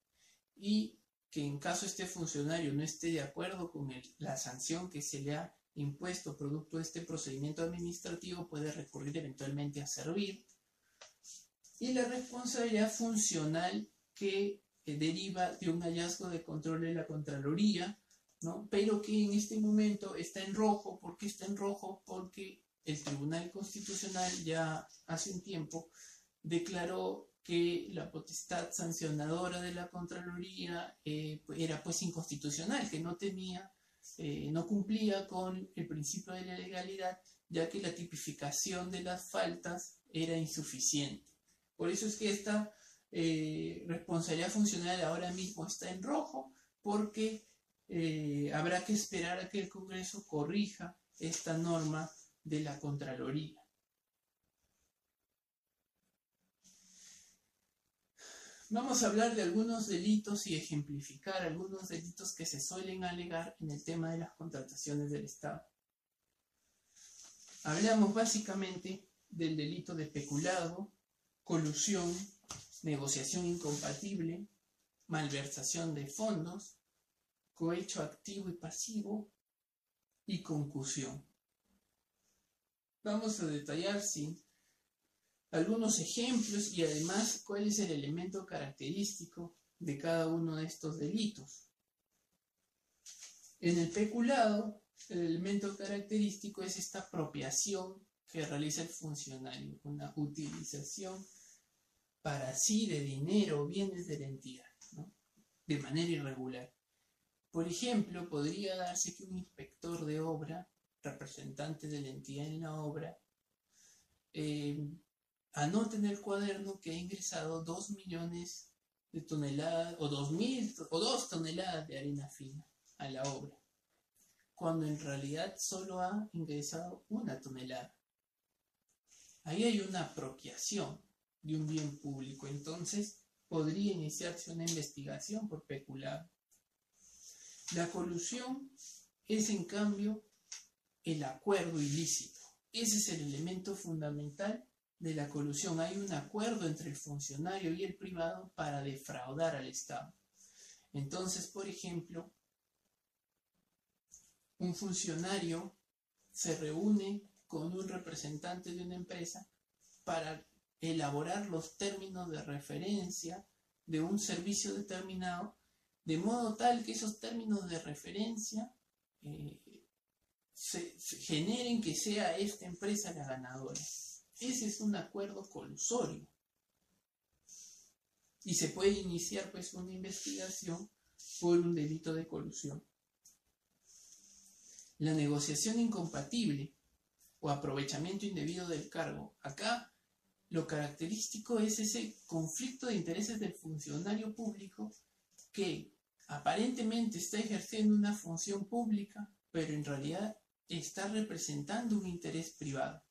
y que en caso este funcionario no esté de acuerdo con la sanción que se le ha impuesto producto de este procedimiento administrativo puede recurrir eventualmente a servir. Y la responsabilidad funcional que deriva de un hallazgo de control de la Contraloría, ¿no? pero que en este momento está en rojo. ¿Por qué está en rojo? Porque el Tribunal Constitucional ya hace un tiempo declaró que la potestad sancionadora de la Contraloría eh, era pues inconstitucional, que no tenía eh, no cumplía con el principio de la legalidad, ya que la tipificación de las faltas era insuficiente. Por eso es que esta eh, responsabilidad funcional ahora mismo está en rojo, porque habrá que esperar a que el Congreso corrija esta norma de la Contraloría. Vamos a hablar de algunos delitos y ejemplificar algunos delitos que se suelen alegar en el tema de las contrataciones del Estado. Hablamos básicamente del delito de peculado, colusión, negociación incompatible, malversación de fondos, cohecho activo y pasivo y concusión. Vamos a detallar si algunos ejemplos y además cuál es el elemento característico de cada uno de estos delitos. En el peculado, el elemento característico es esta apropiación que realiza el funcionario, una utilización para sí de dinero o bienes de la entidad, de manera irregular. Por ejemplo, podría darse que un inspector de obra, representante de la entidad en la obra, eh, Anoten en el cuaderno que ha ingresado 2 millones de toneladas o 2 mil o 2 toneladas de arena fina a la obra, cuando en realidad solo ha ingresado una tonelada. Ahí hay una apropiación de un bien público, entonces podría iniciarse una investigación por peculado. La colusión es en cambio el acuerdo ilícito. Ese es el elemento fundamental de la colusión. Hay un acuerdo entre el funcionario y el privado para defraudar al Estado. Entonces, por ejemplo, un funcionario se reúne con un representante de una empresa para elaborar los términos de referencia de un servicio determinado, de modo tal que esos términos de referencia eh, se generen que sea esta empresa la ganadora. Ese es un acuerdo colusorio. Y se puede iniciar pues una investigación por un delito de colusión. La negociación incompatible o aprovechamiento indebido del cargo. Acá lo característico es ese conflicto de intereses del funcionario público que aparentemente está ejerciendo una función pública, pero en realidad está representando un interés privado.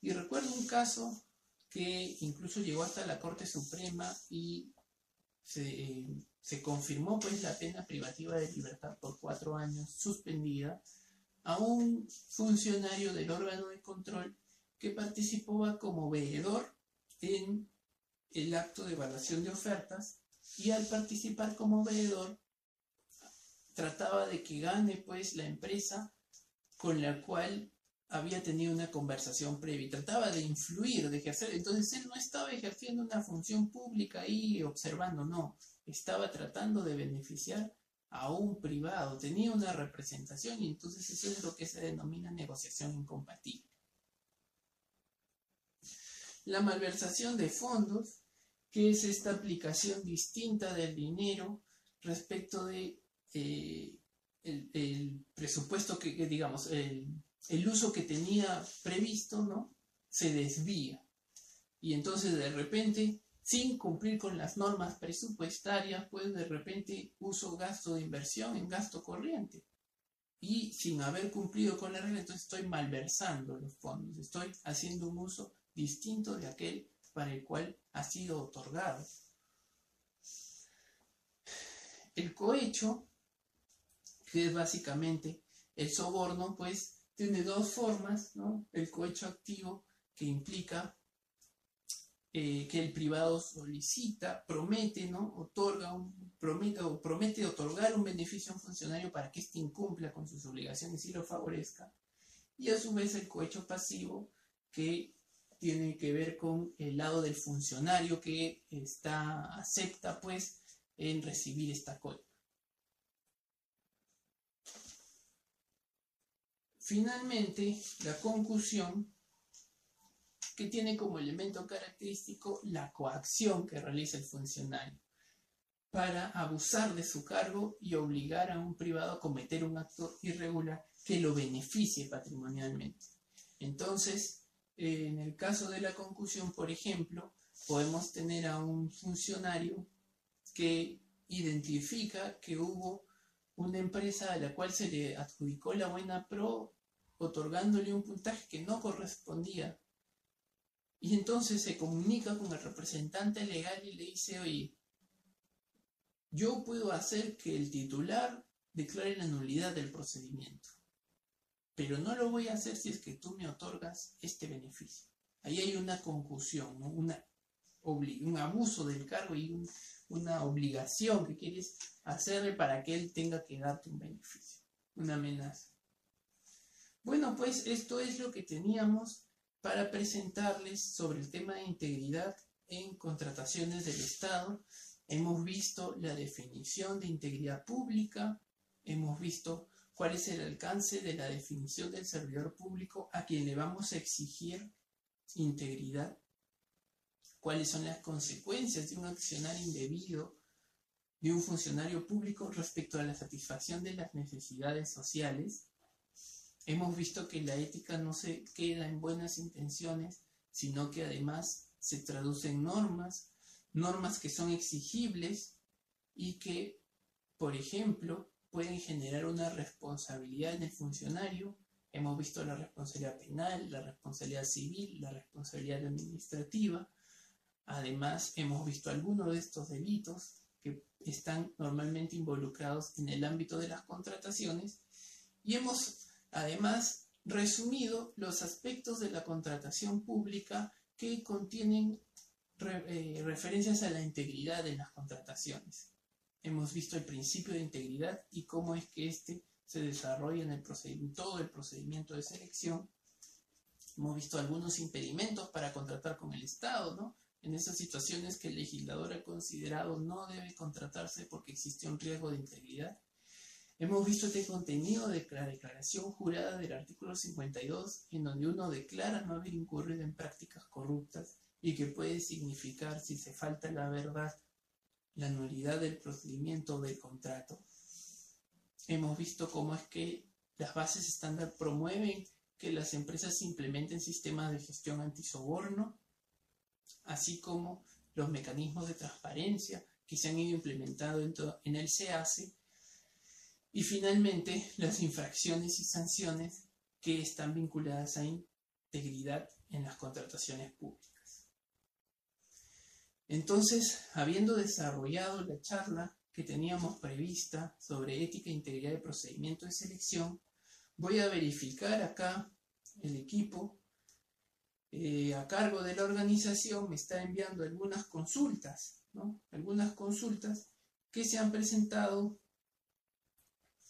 Y recuerdo un caso que incluso llegó hasta la Corte Suprema y se, confirmó pues la pena privativa de libertad por cuatro años suspendida a un funcionario del órgano de control que participaba como veedor en el acto de evaluación de ofertas y al participar como veedor trataba de que gane pues la empresa con la cual había tenido una conversación previa y trataba de influir, de ejercer. Entonces él no estaba ejerciendo una función pública ahí observando, no, estaba tratando de beneficiar a un privado, tenía una representación y entonces eso es lo que se denomina negociación incompatible. La malversación de fondos, que es esta aplicación distinta del dinero respecto de eh, el, presupuesto que, digamos, el, el, uso que tenía previsto, ¿no? Se desvía. Y entonces de repente, sin cumplir con las normas presupuestarias, pues de repente uso gasto de inversión en gasto corriente. Y sin haber cumplido con la regla, entonces estoy malversando los fondos, estoy haciendo un uso distinto de aquel para el cual ha sido otorgado. El cohecho que es básicamente el soborno, pues tiene dos formas, ¿no? El cohecho activo, que implica eh, que el privado solicita, promete, ¿no? Otorga promete, o promete otorgar un beneficio a un funcionario para que éste incumpla con sus obligaciones y lo favorezca. Y a su vez el cohecho pasivo, que tiene que ver con el lado del funcionario que está, acepta, pues, en recibir esta cohecho. Finalmente, la concusión, que tiene como elemento característico la coacción que realiza el funcionario para abusar de su cargo y obligar a un privado a cometer un acto irregular que lo beneficie patrimonialmente. Entonces, en el caso de la concusión, por ejemplo, podemos tener a un funcionario que identifica que hubo una empresa a la cual se le adjudicó la buena pro otorgándole un puntaje que no correspondía. Y entonces se comunica con el representante legal y le dice, oye, yo puedo hacer que el titular declare la nulidad del procedimiento, pero no lo voy a hacer si es que tú me otorgas este beneficio. Ahí hay una concusión, una, un abuso del cargo y una obligación que quieres hacerle para que él tenga que darte un beneficio, una amenaza. Bueno, pues esto es lo que teníamos para presentarles sobre el tema de integridad en contrataciones del Estado. Hemos visto la definición de integridad pública, hemos visto cuál es el alcance de la definición del servidor público a quien le vamos a exigir integridad, cuáles son las consecuencias de un accionar indebido de un funcionario público respecto a la satisfacción de las necesidades sociales Hemos visto que la ética no se queda en buenas intenciones, sino que además se traduce en normas, normas que son exigibles y que, por ejemplo, pueden generar una responsabilidad en el funcionario. Hemos visto la responsabilidad penal, la responsabilidad civil, la responsabilidad administrativa. Además, hemos visto algunos de estos delitos que están normalmente involucrados en el ámbito de las contrataciones y hemos Además, resumido los aspectos de la contratación pública que contienen eh, referencias a la integridad de las contrataciones. Hemos visto el principio de integridad y cómo es que éste se desarrolla en todo el procedimiento de selección. Hemos visto algunos impedimentos para contratar con el Estado, ¿no? En esas situaciones que el legislador ha considerado no debe contratarse porque existe un riesgo de integridad Hemos visto este contenido de la declaración jurada del artículo 52, en donde uno declara no haber incurrido en prácticas corruptas y que puede significar, si se falta la verdad, la nulidad del procedimiento del contrato. Hemos visto cómo es que las bases estándar promueven que las empresas implementen sistemas de gestión antisoborno, así como los mecanismos de transparencia que se han ido implementando en el SEACE y finalmente, las infracciones y sanciones que están vinculadas a integridad en las contrataciones públicas. Entonces, habiendo desarrollado la charla que teníamos prevista sobre ética e integridad de procedimiento de selección, voy a verificar acá el equipo eh, a cargo de la organización me está enviando algunas consultas, ¿no? Algunas consultas que se han presentado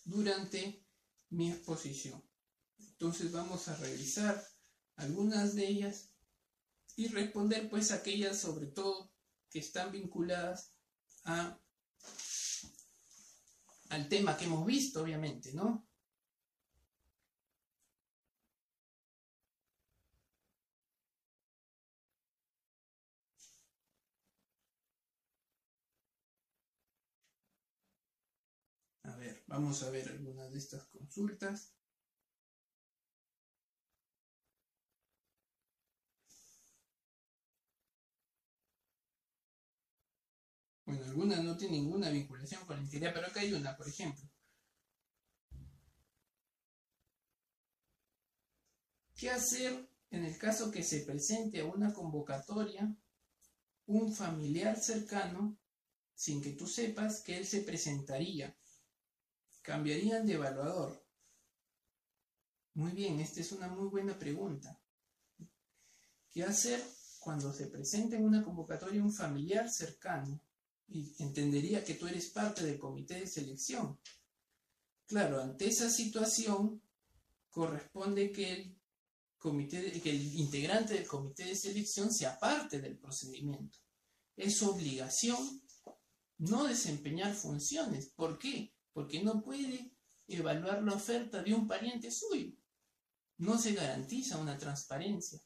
durante mi exposición. Entonces vamos a revisar algunas de ellas y responder pues aquellas sobre todo que están vinculadas al tema que hemos visto, obviamente, ¿no? A ver, vamos a ver algunas de estas consultas. Bueno, algunas no tienen ninguna vinculación con la integridad, pero acá hay una, por ejemplo. ¿Qué hacer en el caso que se presente a una convocatoria un familiar cercano sin que tú sepas que él se presentaría? ¿Cambiarían de evaluador? Muy bien, esta es una muy buena pregunta. ¿Qué hacer cuando se presente en una convocatoria un familiar cercano y entendería que tú eres parte del comité de selección. Claro, ante esa situación corresponde que el, comité que el integrante del comité de selección sea parte del procedimiento. Es obligación no desempeñar funciones. ¿Por qué? Porque no puede evaluar la oferta de un pariente suyo. No se garantiza una transparencia.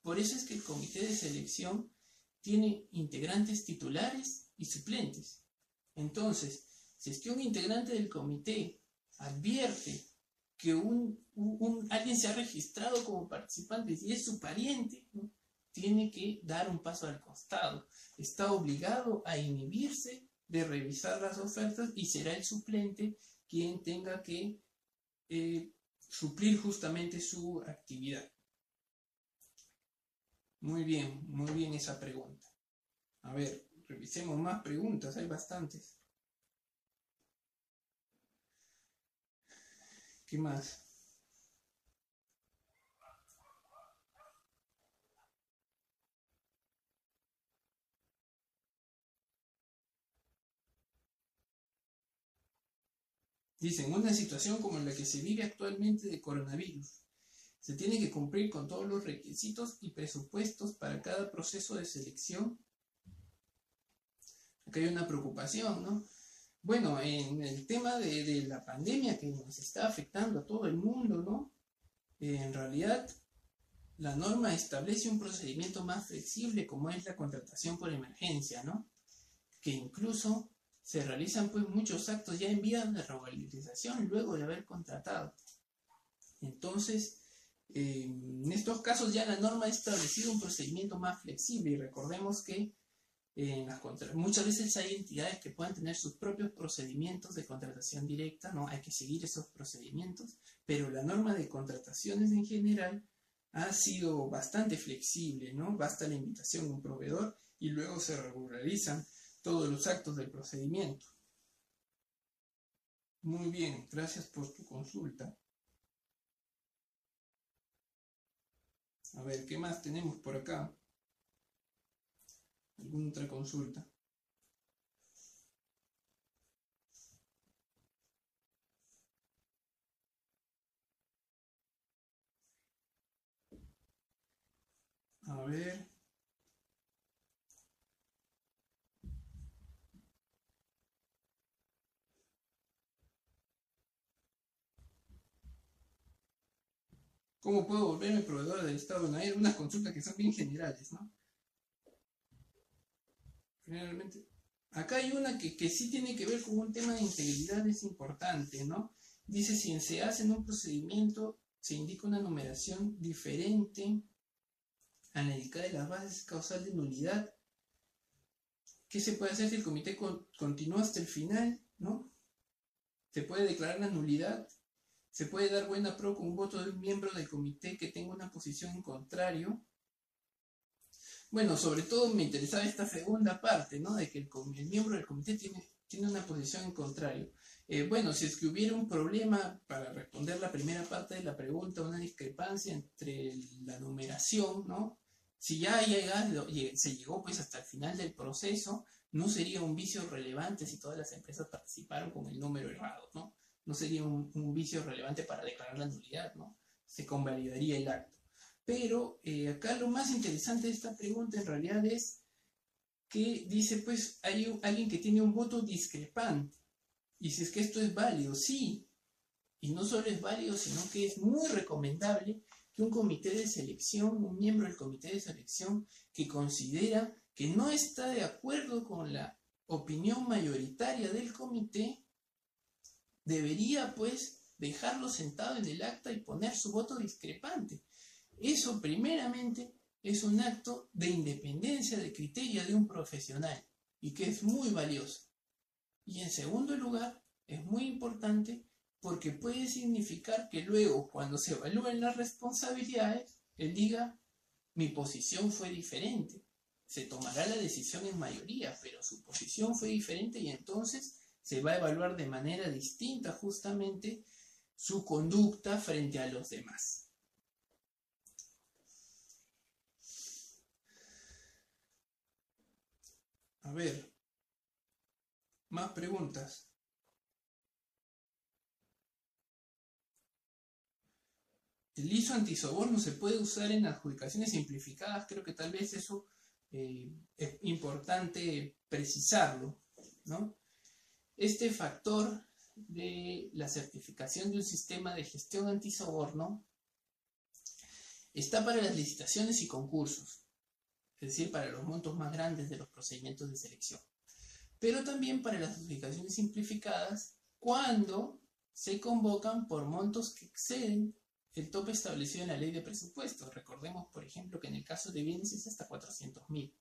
Por eso es que el comité de selección tiene integrantes titulares y suplentes. Entonces, si es que un integrante del comité advierte que alguien se ha registrado como participante y es su pariente, tiene que dar un paso al costado. Está obligado a inhibirse de revisar las ofertas y será el suplente quien tenga que eh, suplir justamente su actividad. Muy bien, muy bien esa pregunta. A ver, Revisemos más preguntas, hay bastantes. ¿Qué más? Dicen, una situación como la que se vive actualmente de coronavirus. Se tiene que cumplir con todos los requisitos y presupuestos para cada proceso de selección que hay una preocupación, ¿no? Bueno, en el tema de, la pandemia que nos está afectando a todo el mundo, ¿no? en realidad, la norma establece un procedimiento más flexible como es la contratación por emergencia, ¿no? Que incluso se realizan pues muchos actos ya en vía de regularización luego de haber contratado. Entonces, eh, en estos casos ya la norma ha establecido un procedimiento más flexible y recordemos que en las muchas veces hay entidades que pueden tener sus propios procedimientos de contratación directa, ¿no? Hay que seguir esos procedimientos, pero la norma de contrataciones en general ha sido bastante flexible, ¿no? Basta la invitación a un proveedor y luego se regularizan todos los actos del procedimiento. Muy bien, gracias por tu consulta. A ver, ¿qué más tenemos por acá? alguna otra consulta. A ver. ¿Cómo puedo volverme proveedor del Estado? No, hay algunas consultas que son bien generales, ¿no? generalmente. Acá hay una que, que sí tiene que ver con un tema de integridad, es importante, ¿no? Dice, si se hace en un procedimiento, se indica una numeración diferente a la indicada de las bases causal de nulidad. ¿Qué se puede hacer si el comité continúa hasta el final, ¿no? Se puede declarar la nulidad, se puede dar buena pro con un voto de un miembro del comité que tenga una posición en contrario, bueno, sobre todo me interesaba esta segunda parte, ¿no? De que el, miembro del comité tiene, tiene una posición en contrario. Eh, bueno, si es que hubiera un problema, para responder la primera parte de la pregunta, una discrepancia entre la numeración, ¿no? Si ya llegado, se llegó pues hasta el final del proceso, no sería un vicio relevante si todas las empresas participaron con el número errado, ¿no? No sería un, vicio relevante para declarar la nulidad, ¿no? se convalidaría el acto. Pero eh, acá lo más interesante de esta pregunta en realidad es que dice, pues hay alguien que tiene un voto discrepante. Y si es que esto es válido, sí. Y no solo es válido, sino que es muy recomendable que un comité de selección, un miembro del comité de selección que considera que no está de acuerdo con la opinión mayoritaria del comité, debería pues dejarlo sentado en el acta y poner su voto discrepante. Eso primeramente es un acto de independencia de criterio de un profesional y que es muy valioso. Y en segundo lugar, es muy importante porque puede significar que luego, cuando se evalúen las responsabilidades, él diga, mi posición fue diferente. Se tomará la decisión en mayoría, pero su posición fue diferente y entonces se va a evaluar de manera distinta justamente su conducta frente a los demás. A ver, más preguntas. El ISO antisoborno se puede usar en adjudicaciones simplificadas, creo que tal vez eso eh, es importante precisarlo. ¿no? Este factor de la certificación de un sistema de gestión antisoborno está para las licitaciones y concursos, es decir, para los montos más grandes de los procedimientos de selección, pero también para las adjudicaciones simplificadas cuando se convocan por montos que exceden el tope establecido en la ley de presupuestos. Recordemos, por ejemplo, que en el caso de bienes es hasta 400 mil.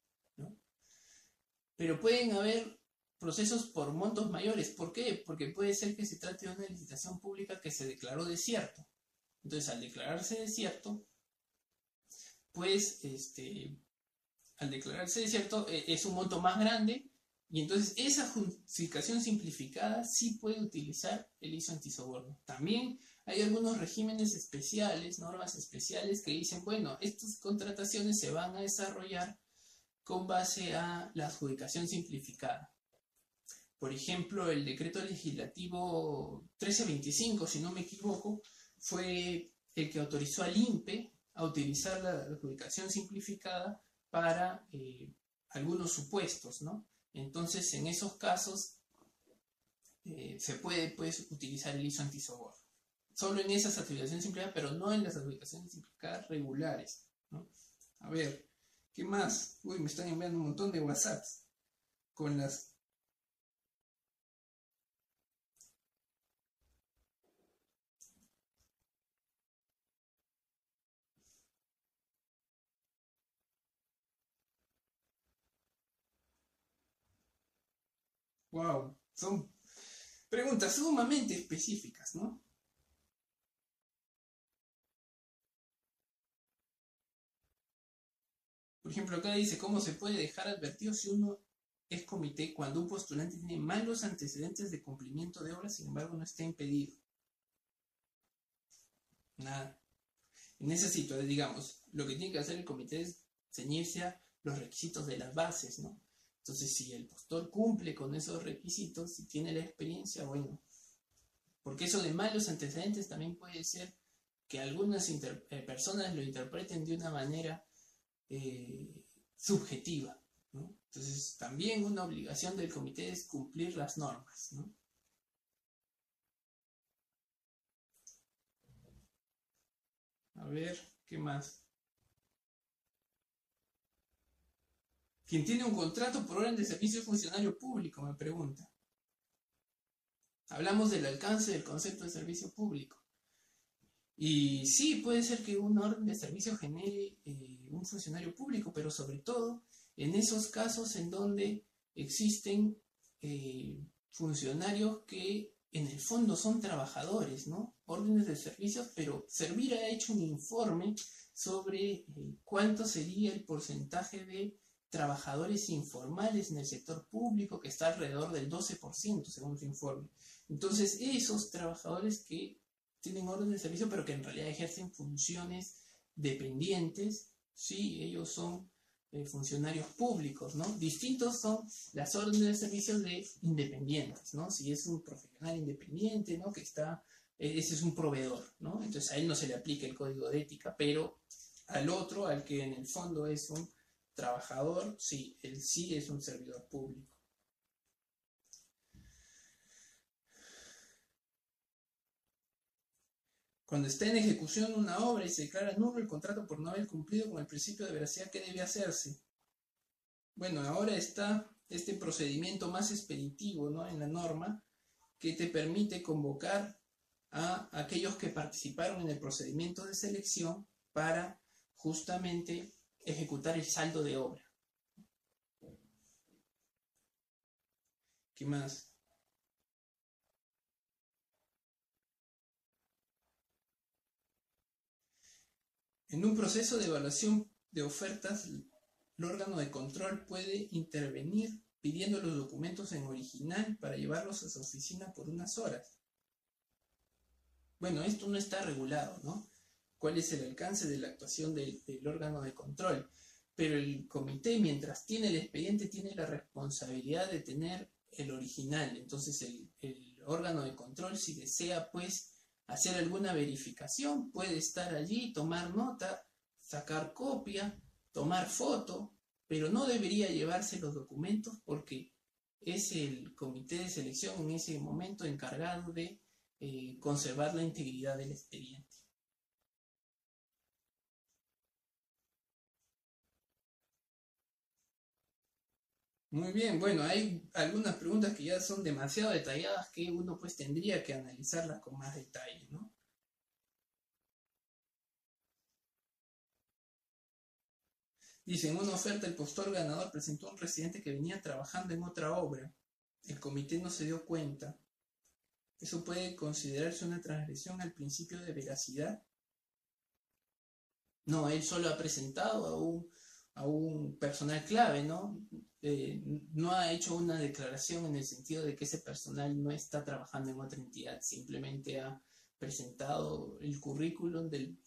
Pero pueden haber procesos por montos mayores. ¿Por qué? Porque puede ser que se trate de una licitación pública que se declaró desierto. Entonces, al declararse desierto, pues, este, al declararse desierto, e, es un monto más grande y entonces esa justificación simplificada sí puede utilizar el ISO antisoborno. También hay algunos regímenes especiales, normas especiales que dicen, bueno, estas contrataciones se van a desarrollar con base a la adjudicación simplificada. Por ejemplo, el decreto legislativo 1325, si no me equivoco, fue el que autorizó al INPE a utilizar la adjudicación simplificada para eh, algunos supuestos, ¿no? Entonces, en esos casos, eh, se puede pues, utilizar el ISO antisoborno solo en esas adjudicaciones simplificadas, pero no en las adjudicaciones simplificadas regulares. A ver, ¿qué más? Uy, me están enviando un montón de WhatsApps con las... Wow, son preguntas sumamente específicas, ¿no? Por ejemplo, acá dice cómo se puede dejar advertido si uno es comité cuando un postulante tiene malos antecedentes de cumplimiento de obras, sin embargo no está impedido. Nada. En esa situación, digamos, lo que tiene que hacer el comité es ceñirse a los requisitos de las bases, ¿no? Entonces, si el postor cumple con esos requisitos, si tiene la experiencia, bueno. Porque eso de malos antecedentes también puede ser que algunas eh, personas lo interpreten de una manera eh, subjetiva. Entonces, también una obligación del comité es cumplir las normas. A ver, ¿qué más? Quien tiene un contrato por orden de servicio funcionario público, me pregunta. Hablamos del alcance del concepto de servicio público. Y sí, puede ser que un orden de servicio genere eh, un funcionario público, pero sobre todo en esos casos en donde existen eh, funcionarios que en el fondo son trabajadores, ¿no? Órdenes de servicios, pero Servir ha hecho un informe sobre eh, cuánto sería el porcentaje de trabajadores informales en el sector público, que está alrededor del 12% según su informe. Entonces, esos trabajadores que tienen orden de servicio, pero que en realidad ejercen funciones dependientes, sí, ellos son eh, funcionarios públicos, ¿no? Distintos son las órdenes de servicio de independientes, ¿no? Si es un profesional independiente, ¿no? Que está e-, ese es un proveedor, ¿no? Entonces a él no se le aplica el código de ética, pero al otro, al que en el fondo es un trabajador, sí, él sí es un servidor público. Cuando está en ejecución una obra y se declara nulo el contrato por no haber cumplido con el principio de veracidad, ¿qué debe hacerse? Bueno, ahora está este procedimiento más expeditivo ¿no? en la norma que te permite convocar a aquellos que participaron en el procedimiento de selección para justamente ejecutar el saldo de obra. ¿Qué más? En un proceso de evaluación de ofertas, el órgano de control puede intervenir pidiendo los documentos en original para llevarlos a su oficina por unas horas. Bueno, esto no está regulado, ¿no? ¿Cuál es el alcance de la actuación del, órgano de control? Pero el comité, mientras tiene el expediente, tiene la responsabilidad de tener el original. Entonces, el, órgano de control, si desea, pues, hacer alguna verificación, puede estar allí, tomar nota, sacar copia, tomar foto, pero no debería llevarse los documentos porque es el comité de selección en ese momento encargado de eh, conservar la integridad del expediente. Muy bien, bueno, hay algunas preguntas que ya son demasiado detalladas que uno pues tendría que analizarlas con más detalle, ¿no? Dice, en una oferta el postor ganador presentó a un residente que venía trabajando en otra obra. El comité no se dio cuenta. ¿Eso puede considerarse una transgresión al principio de veracidad? No, él solo ha presentado a un, a un personal clave, ¿no? Eh, no ha hecho una declaración en el sentido de que ese personal no está trabajando en otra entidad, simplemente ha presentado el currículum del,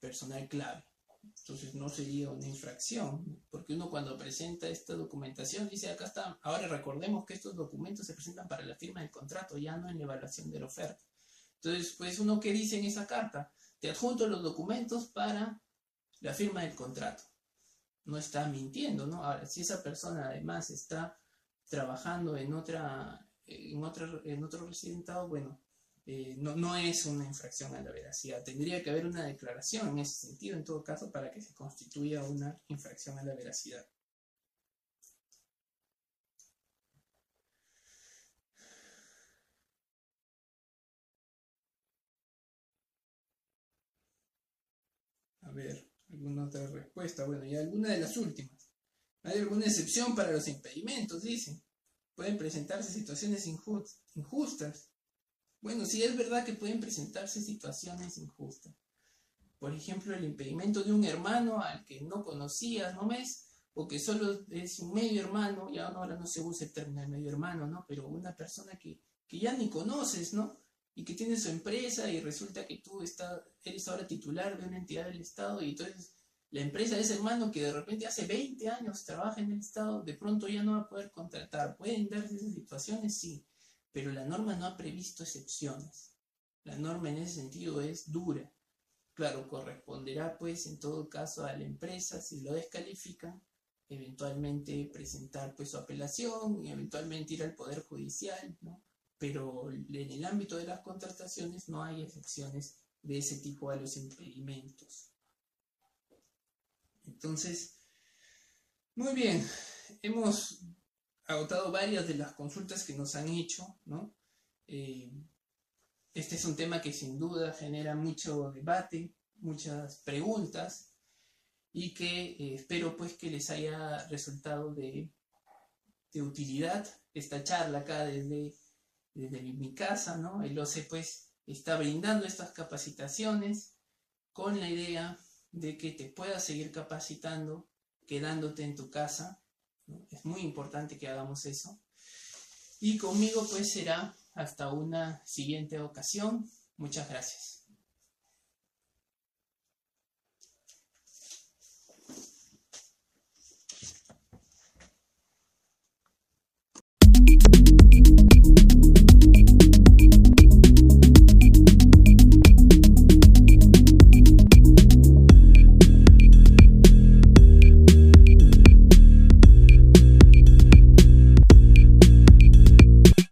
personal clave. Entonces no sería una infracción, porque uno cuando presenta esta documentación dice, acá está, ahora recordemos que estos documentos se presentan para la firma del contrato, ya no en la evaluación de la oferta. Entonces, pues uno que dice en esa carta, te adjunto los documentos para la firma del contrato no está mintiendo, ¿no? Ahora, si esa persona además está trabajando en otra, en otra, en otro residentado, bueno, eh, no, no, es una infracción a la veracidad. Tendría que haber una declaración en ese sentido, en todo caso, para que se constituya una infracción a la veracidad. A ver alguna otra respuesta. Bueno, y alguna de las últimas. ¿Hay alguna excepción para los impedimentos? Dice. Pueden presentarse situaciones injustas. Bueno, sí es verdad que pueden presentarse situaciones injustas. Por ejemplo, el impedimento de un hermano al que no conocías, ¿no ves? O que solo es un medio hermano, ya ahora no se usa el término medio hermano, ¿no? Pero una persona que, que ya ni conoces, ¿no? Y que tiene su empresa y resulta que tú está, eres ahora titular de una entidad del Estado y entonces la empresa de ese hermano que de repente hace 20 años trabaja en el Estado, de pronto ya no va a poder contratar. ¿Pueden darse esas situaciones? Sí, pero la norma no ha previsto excepciones. La norma en ese sentido es dura. Claro, corresponderá pues en todo caso a la empresa, si lo descalifican, eventualmente presentar pues su apelación y eventualmente ir al Poder Judicial, ¿no? Pero en el ámbito de las contrataciones no hay excepciones de ese tipo a los impedimentos. Entonces, muy bien, hemos agotado varias de las consultas que nos han hecho, ¿no? Eh, este es un tema que sin duda genera mucho debate, muchas preguntas y que eh, espero pues que les haya resultado de, de utilidad esta charla acá desde desde mi casa, ¿no? El OCE pues está brindando estas capacitaciones con la idea de que te puedas seguir capacitando quedándote en tu casa. Es muy importante que hagamos eso. Y conmigo pues será hasta una siguiente ocasión. Muchas gracias.